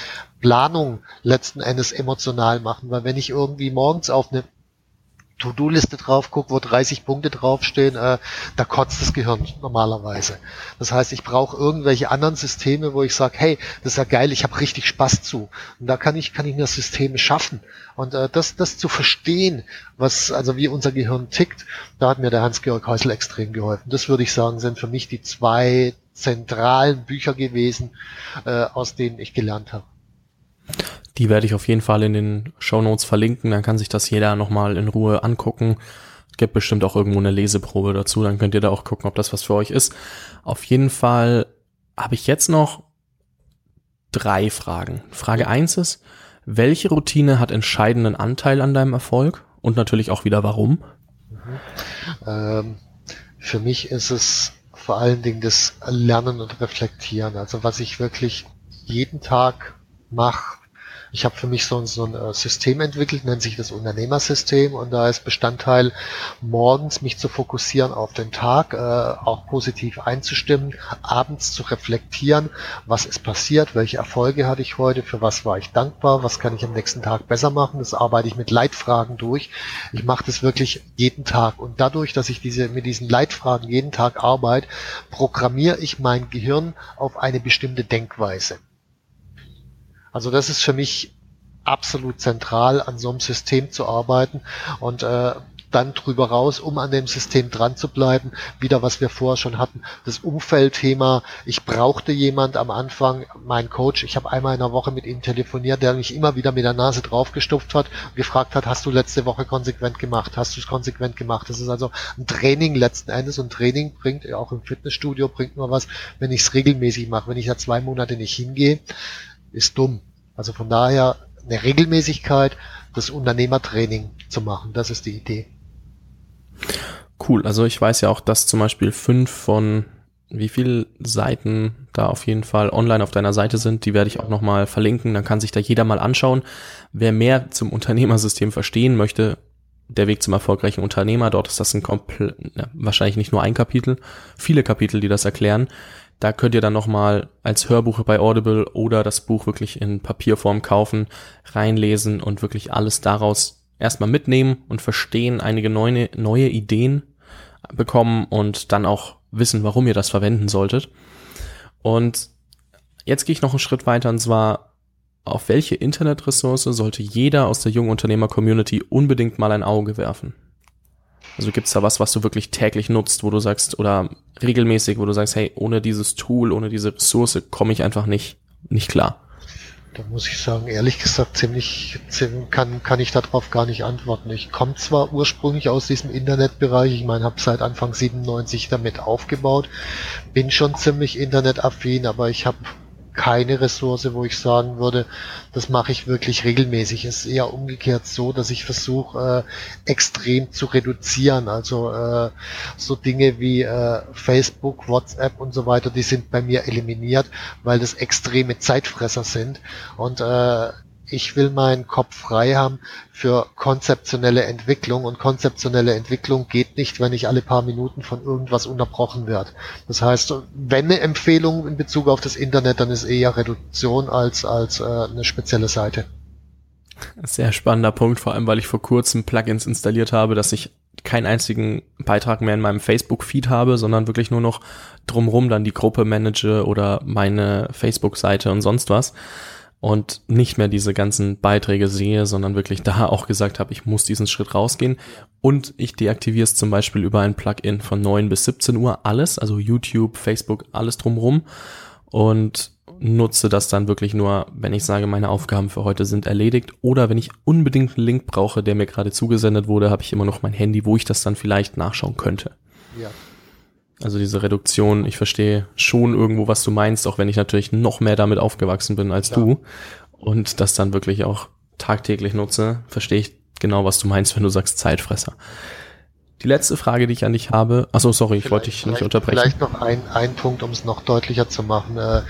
Planung letzten Endes emotional machen, weil wenn ich irgendwie morgens auf eine To-Do-Liste drauf gucke, wo 30 Punkte draufstehen, äh, da kotzt das Gehirn normalerweise. Das heißt, ich brauche irgendwelche anderen Systeme, wo ich sage, hey, das ist ja geil, ich habe richtig Spaß zu. Und da kann ich, kann ich mir Systeme schaffen. Und äh, das, das zu verstehen, was, also wie unser Gehirn tickt, da hat mir der Hans-Georg Häusl extrem geholfen. Das würde ich sagen, sind für mich die zwei zentralen Bücher gewesen, äh, aus denen ich gelernt habe. Die werde ich auf jeden Fall in den Show Notes verlinken, dann kann sich das jeder nochmal in Ruhe angucken. Gibt bestimmt auch irgendwo eine Leseprobe dazu, dann könnt ihr da auch gucken, ob das was für euch ist. Auf jeden Fall habe ich jetzt noch drei Fragen. Frage eins ist, welche Routine hat entscheidenden Anteil an deinem Erfolg? Und natürlich auch wieder warum? Ähm, für mich ist es vor allen Dingen das Lernen und Reflektieren. Also was ich wirklich jeden Tag mache, ich habe für mich so, so ein äh, System entwickelt, nennt sich das Unternehmersystem und da ist Bestandteil, morgens mich zu fokussieren auf den Tag, äh, auch positiv einzustimmen, abends zu reflektieren, was ist passiert, welche Erfolge hatte ich heute, für was war ich dankbar, was kann ich am nächsten Tag besser machen, das arbeite ich mit Leitfragen durch. Ich mache das wirklich jeden Tag und dadurch, dass ich diese mit diesen Leitfragen jeden Tag arbeite, programmiere ich mein Gehirn auf eine bestimmte Denkweise. Also das ist für mich absolut zentral, an so einem System zu arbeiten und äh, dann drüber raus, um an dem System dran zu bleiben. Wieder, was wir vorher schon hatten, das Umfeldthema. Ich brauchte jemand am Anfang, mein Coach, ich habe einmal in der Woche mit ihm telefoniert, der mich immer wieder mit der Nase draufgestupft hat und gefragt hat, hast du letzte Woche konsequent gemacht? Hast du es konsequent gemacht? Das ist also ein Training letzten Endes und Training bringt, auch im Fitnessstudio bringt nur was, wenn ich es regelmäßig mache. Wenn ich da zwei Monate nicht hingehe, ist dumm. Also von daher eine Regelmäßigkeit, das Unternehmertraining zu machen. Das ist die Idee. Cool. Also ich weiß ja auch, dass zum Beispiel fünf von wie viele Seiten da auf jeden Fall online auf deiner Seite sind, die werde ich auch nochmal verlinken. Dann kann sich da jeder mal anschauen. Wer mehr zum Unternehmersystem verstehen möchte, der Weg zum erfolgreichen Unternehmer, dort ist das ein komplett, wahrscheinlich nicht nur ein Kapitel, viele Kapitel, die das erklären. Da könnt ihr dann nochmal als Hörbuch bei Audible oder das Buch wirklich in Papierform kaufen, reinlesen und wirklich alles daraus erstmal mitnehmen und verstehen, einige neue, neue Ideen bekommen und dann auch wissen, warum ihr das verwenden solltet. Und jetzt gehe ich noch einen Schritt weiter und zwar, auf welche Internetressource sollte jeder aus der jungen Unternehmer-Community unbedingt mal ein Auge werfen? Also gibt's da was, was du wirklich täglich nutzt, wo du sagst, oder regelmäßig, wo du sagst, hey, ohne dieses Tool, ohne diese Ressource komme ich einfach nicht, nicht klar? Da muss ich sagen, ehrlich gesagt, ziemlich, ziemlich kann, kann ich darauf gar nicht antworten. Ich komme zwar ursprünglich aus diesem Internetbereich, ich meine, habe seit Anfang 97 damit aufgebaut, bin schon ziemlich internetaffin, aber ich habe keine Ressource, wo ich sagen würde, das mache ich wirklich regelmäßig. Es ist eher umgekehrt so, dass ich versuche, äh, extrem zu reduzieren. Also äh, so Dinge wie äh, Facebook, WhatsApp und so weiter, die sind bei mir eliminiert, weil das extreme Zeitfresser sind. Und äh, ich will meinen Kopf frei haben für konzeptionelle Entwicklung und konzeptionelle Entwicklung geht nicht, wenn ich alle paar Minuten von irgendwas unterbrochen werde. Das heißt, wenn eine Empfehlung in Bezug auf das Internet, dann ist eher Reduktion als, als äh, eine spezielle Seite. Sehr spannender Punkt, vor allem weil ich vor kurzem Plugins installiert habe, dass ich keinen einzigen Beitrag mehr in meinem Facebook-Feed habe, sondern wirklich nur noch drumrum dann die Gruppe manage oder meine Facebook-Seite und sonst was und nicht mehr diese ganzen Beiträge sehe, sondern wirklich da auch gesagt habe, ich muss diesen Schritt rausgehen und ich deaktiviere es zum Beispiel über ein Plugin von 9 bis 17 Uhr, alles, also YouTube, Facebook, alles drumrum und nutze das dann wirklich nur, wenn ich sage, meine Aufgaben für heute sind erledigt oder wenn ich unbedingt einen Link brauche, der mir gerade zugesendet wurde, habe ich immer noch mein Handy, wo ich das dann vielleicht nachschauen könnte. Ja. Also diese Reduktion, ich verstehe schon irgendwo, was du meinst, auch wenn ich natürlich noch mehr damit aufgewachsen bin als ja. du und das dann wirklich auch tagtäglich nutze, verstehe ich genau, was du meinst, wenn du sagst Zeitfresser. Die letzte Frage, die ich an dich habe, achso, sorry, ich wollte dich nicht unterbrechen. Vielleicht noch ein, ein Punkt, um es noch deutlicher zu machen. Äh,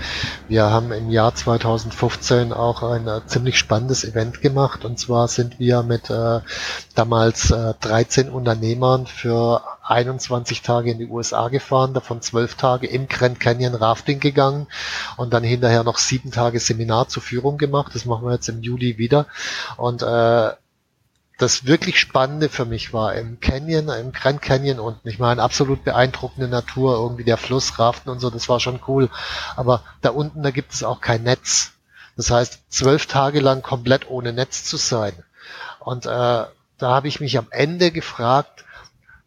wir haben im Jahr 2015 auch ein äh, ziemlich spannendes Event gemacht und zwar sind wir mit äh, damals 13 Unternehmern für 21 Tage in die USA gefahren, davon 12 Tage im Grand Canyon Rafting gegangen und dann hinterher noch sieben Tage Seminar zur Führung gemacht. Das machen wir jetzt im Juli wieder. Und das wirklich Spannende für mich war im Canyon, im Grand Canyon unten. Ich meine, absolut beeindruckende Natur, irgendwie der Fluss, Raften und so, das war schon cool. Aber da unten, da gibt es auch kein Netz. Das heißt, zwölf Tage lang komplett ohne Netz zu sein. Und äh, da habe ich mich am Ende gefragt,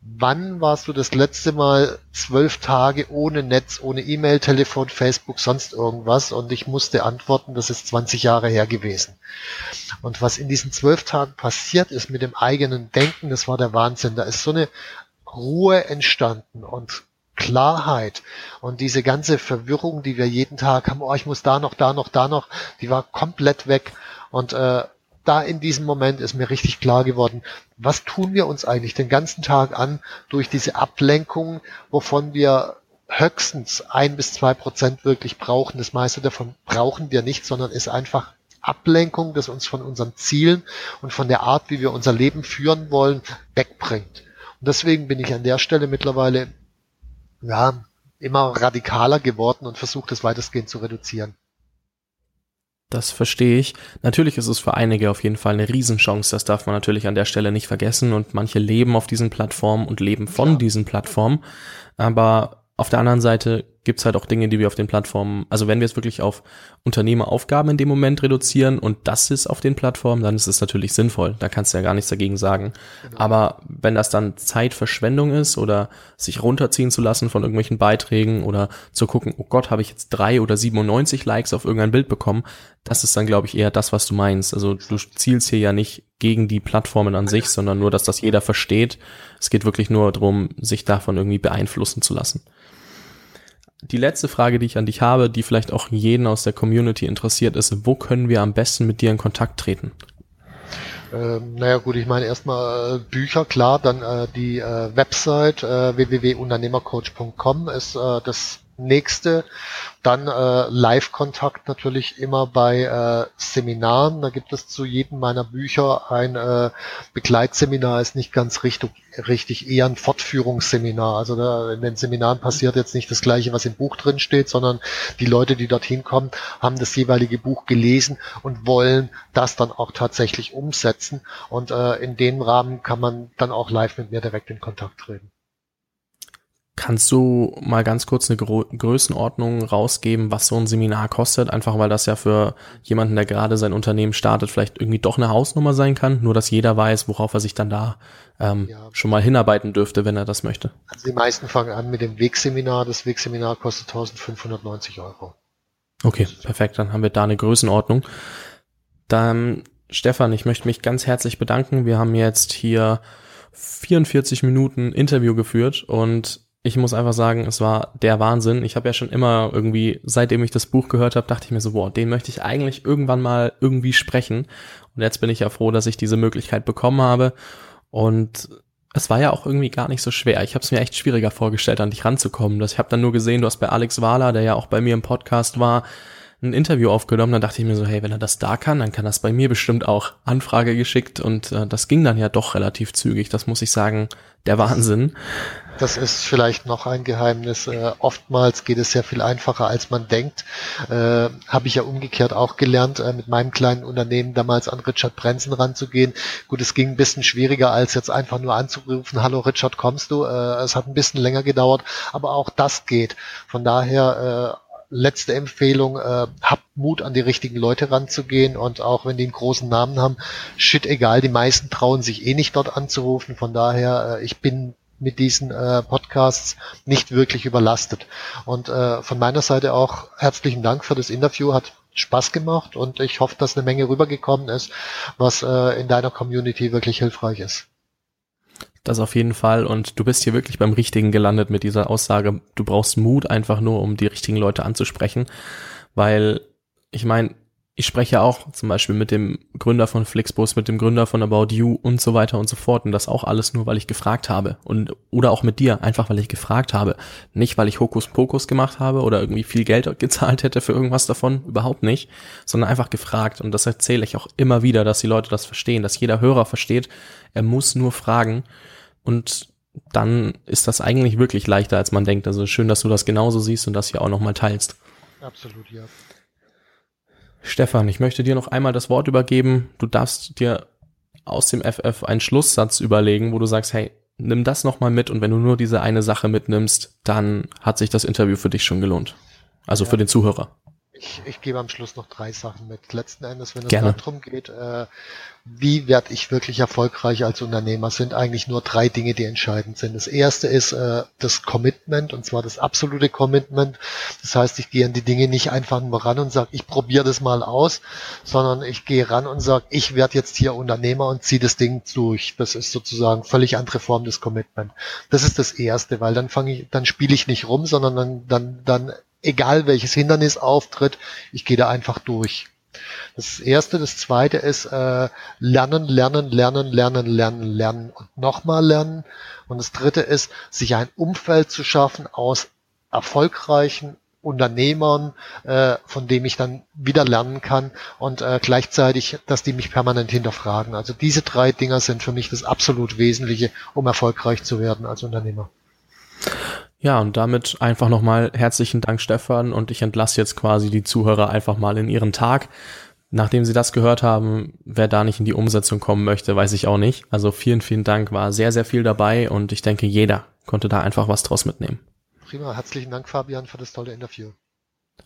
wann warst du das letzte Mal zwölf Tage ohne Netz, ohne E-Mail, Telefon, Facebook, sonst irgendwas? Und ich musste antworten, das ist 20 Jahre her gewesen. Und was in diesen zwölf Tagen passiert ist mit dem eigenen Denken, das war der Wahnsinn. Da ist so eine Ruhe entstanden und Klarheit und diese ganze Verwirrung, die wir jeden Tag haben, oh, ich muss da noch, da noch, da noch, die war komplett weg. Und äh, da in diesem Moment ist mir richtig klar geworden, was tun wir uns eigentlich den ganzen Tag an durch diese Ablenkung, wovon wir höchstens ein bis zwei Prozent wirklich brauchen. Das meiste davon brauchen wir nicht, sondern ist einfach Ablenkung, das uns von unseren Zielen und von der Art, wie wir unser Leben führen wollen, wegbringt. Und deswegen bin ich an der Stelle mittlerweile ja, immer radikaler geworden und versuche das weitestgehend zu reduzieren. Das verstehe ich. Natürlich ist es für einige auf jeden Fall eine Riesenchance. Das darf man natürlich an der Stelle nicht vergessen. Und manche leben auf diesen Plattformen und leben von ja. diesen Plattformen. Aber auf der anderen Seite gibt's halt auch Dinge, die wir auf den Plattformen, also wenn wir es wirklich auf Unternehmeraufgaben in dem Moment reduzieren und das ist auf den Plattformen, dann ist es natürlich sinnvoll. Da kannst du ja gar nichts dagegen sagen. Genau. Aber wenn das dann Zeitverschwendung ist oder sich runterziehen zu lassen von irgendwelchen Beiträgen oder zu gucken, oh Gott, habe ich jetzt drei oder 97 Likes auf irgendein Bild bekommen, das ist dann, glaube ich, eher das, was du meinst. Also du zielst hier ja nicht gegen die Plattformen an sich, sondern nur, dass das jeder versteht. Es geht wirklich nur darum, sich davon irgendwie beeinflussen zu lassen die letzte Frage, die ich an dich habe, die vielleicht auch jeden aus der Community interessiert, ist, wo können wir am besten mit dir in Kontakt treten? Ähm, naja gut, ich meine erstmal äh, Bücher, klar, dann äh, die äh, Website äh, www.unternehmercoach.com ist äh, das nächste. Dann äh, Live-Kontakt natürlich immer bei äh, Seminaren. Da gibt es zu jedem meiner Bücher ein äh, Begleitseminar, ist nicht ganz richtig, richtig eher ein Fortführungsseminar. Also da, in den Seminaren passiert jetzt nicht das Gleiche, was im Buch drin steht, sondern die Leute, die dorthin kommen, haben das jeweilige Buch gelesen und wollen das dann auch tatsächlich umsetzen. Und äh, in dem Rahmen kann man dann auch live mit mir direkt in Kontakt treten. Kannst du mal ganz kurz eine Gro Größenordnung rausgeben, was so ein Seminar kostet? Einfach weil das ja für jemanden, der gerade sein Unternehmen startet, vielleicht irgendwie doch eine Hausnummer sein kann, nur dass jeder weiß, worauf er sich dann da ähm, ja. schon mal hinarbeiten dürfte, wenn er das möchte. Also die meisten fangen an mit dem Wegseminar. Das Wegseminar kostet 1590 Euro. Okay, perfekt. Dann haben wir da eine Größenordnung. Dann, Stefan, ich möchte mich ganz herzlich bedanken. Wir haben jetzt hier 44 Minuten Interview geführt und ich muss einfach sagen, es war der Wahnsinn. Ich habe ja schon immer irgendwie, seitdem ich das Buch gehört habe, dachte ich mir so, boah, den möchte ich eigentlich irgendwann mal irgendwie sprechen. Und jetzt bin ich ja froh, dass ich diese Möglichkeit bekommen habe. Und es war ja auch irgendwie gar nicht so schwer. Ich habe es mir echt schwieriger vorgestellt, an dich ranzukommen. ich habe dann nur gesehen, du hast bei Alex Wahler, der ja auch bei mir im Podcast war, ein Interview aufgenommen, dann dachte ich mir so, hey, wenn er das da kann, dann kann das bei mir bestimmt auch Anfrage geschickt und äh, das ging dann ja doch relativ zügig. Das muss ich sagen, der Wahnsinn. Das ist vielleicht noch ein Geheimnis. Äh, oftmals geht es sehr viel einfacher, als man denkt. Äh, Habe ich ja umgekehrt auch gelernt, äh, mit meinem kleinen Unternehmen damals an Richard Brenzen ranzugehen. Gut, es ging ein bisschen schwieriger, als jetzt einfach nur anzurufen, hallo Richard, kommst du? Äh, es hat ein bisschen länger gedauert, aber auch das geht. Von daher äh, letzte Empfehlung, äh, habt Mut, an die richtigen Leute ranzugehen und auch wenn die einen großen Namen haben, shit egal, die meisten trauen sich eh nicht dort anzurufen. Von daher, äh, ich bin mit diesen äh, Podcasts nicht wirklich überlastet. Und äh, von meiner Seite auch herzlichen Dank für das Interview, hat Spaß gemacht und ich hoffe, dass eine Menge rübergekommen ist, was äh, in deiner Community wirklich hilfreich ist. Das auf jeden Fall. Und du bist hier wirklich beim Richtigen gelandet mit dieser Aussage. Du brauchst Mut einfach nur, um die richtigen Leute anzusprechen. Weil, ich meine, ich spreche auch zum Beispiel mit dem Gründer von Flixbus, mit dem Gründer von About You und so weiter und so fort. Und das auch alles nur, weil ich gefragt habe. Und, oder auch mit dir, einfach weil ich gefragt habe. Nicht, weil ich Hokuspokus gemacht habe oder irgendwie viel Geld gezahlt hätte für irgendwas davon. Überhaupt nicht. Sondern einfach gefragt. Und das erzähle ich auch immer wieder, dass die Leute das verstehen, dass jeder Hörer versteht. Er muss nur fragen. Und dann ist das eigentlich wirklich leichter, als man denkt. Also schön, dass du das genauso siehst und das hier auch nochmal teilst. Absolut, ja. Stefan, ich möchte dir noch einmal das Wort übergeben. Du darfst dir aus dem FF einen Schlusssatz überlegen, wo du sagst, hey, nimm das nochmal mit und wenn du nur diese eine Sache mitnimmst, dann hat sich das Interview für dich schon gelohnt. Also ja. für den Zuhörer. Ich, ich gebe am Schluss noch drei Sachen mit. Letzten Endes, wenn es darum geht, äh, wie werde ich wirklich erfolgreich als Unternehmer, sind eigentlich nur drei Dinge, die entscheidend sind. Das erste ist äh, das Commitment, und zwar das absolute Commitment. Das heißt, ich gehe an die Dinge nicht einfach nur ran und sage, ich probiere das mal aus, sondern ich gehe ran und sage, ich werde jetzt hier Unternehmer und ziehe das Ding durch. Das ist sozusagen völlig andere Form des Commitment. Das ist das erste, weil dann fange ich, dann spiele ich nicht rum, sondern dann, dann, dann egal welches Hindernis auftritt, ich gehe da einfach durch. Das erste, das zweite ist äh, lernen, lernen, lernen, lernen, lernen, lernen und nochmal lernen. Und das dritte ist, sich ein Umfeld zu schaffen aus erfolgreichen Unternehmern, äh, von dem ich dann wieder lernen kann und äh, gleichzeitig, dass die mich permanent hinterfragen. Also diese drei Dinger sind für mich das absolut Wesentliche, um erfolgreich zu werden als Unternehmer. Ja, und damit einfach nochmal herzlichen Dank, Stefan. Und ich entlasse jetzt quasi die Zuhörer einfach mal in ihren Tag. Nachdem sie das gehört haben, wer da nicht in die Umsetzung kommen möchte, weiß ich auch nicht. Also vielen, vielen Dank, war sehr, sehr viel dabei und ich denke, jeder konnte da einfach was draus mitnehmen. Prima, herzlichen Dank, Fabian, für das tolle Interview.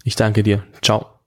Ich danke dir. Ciao.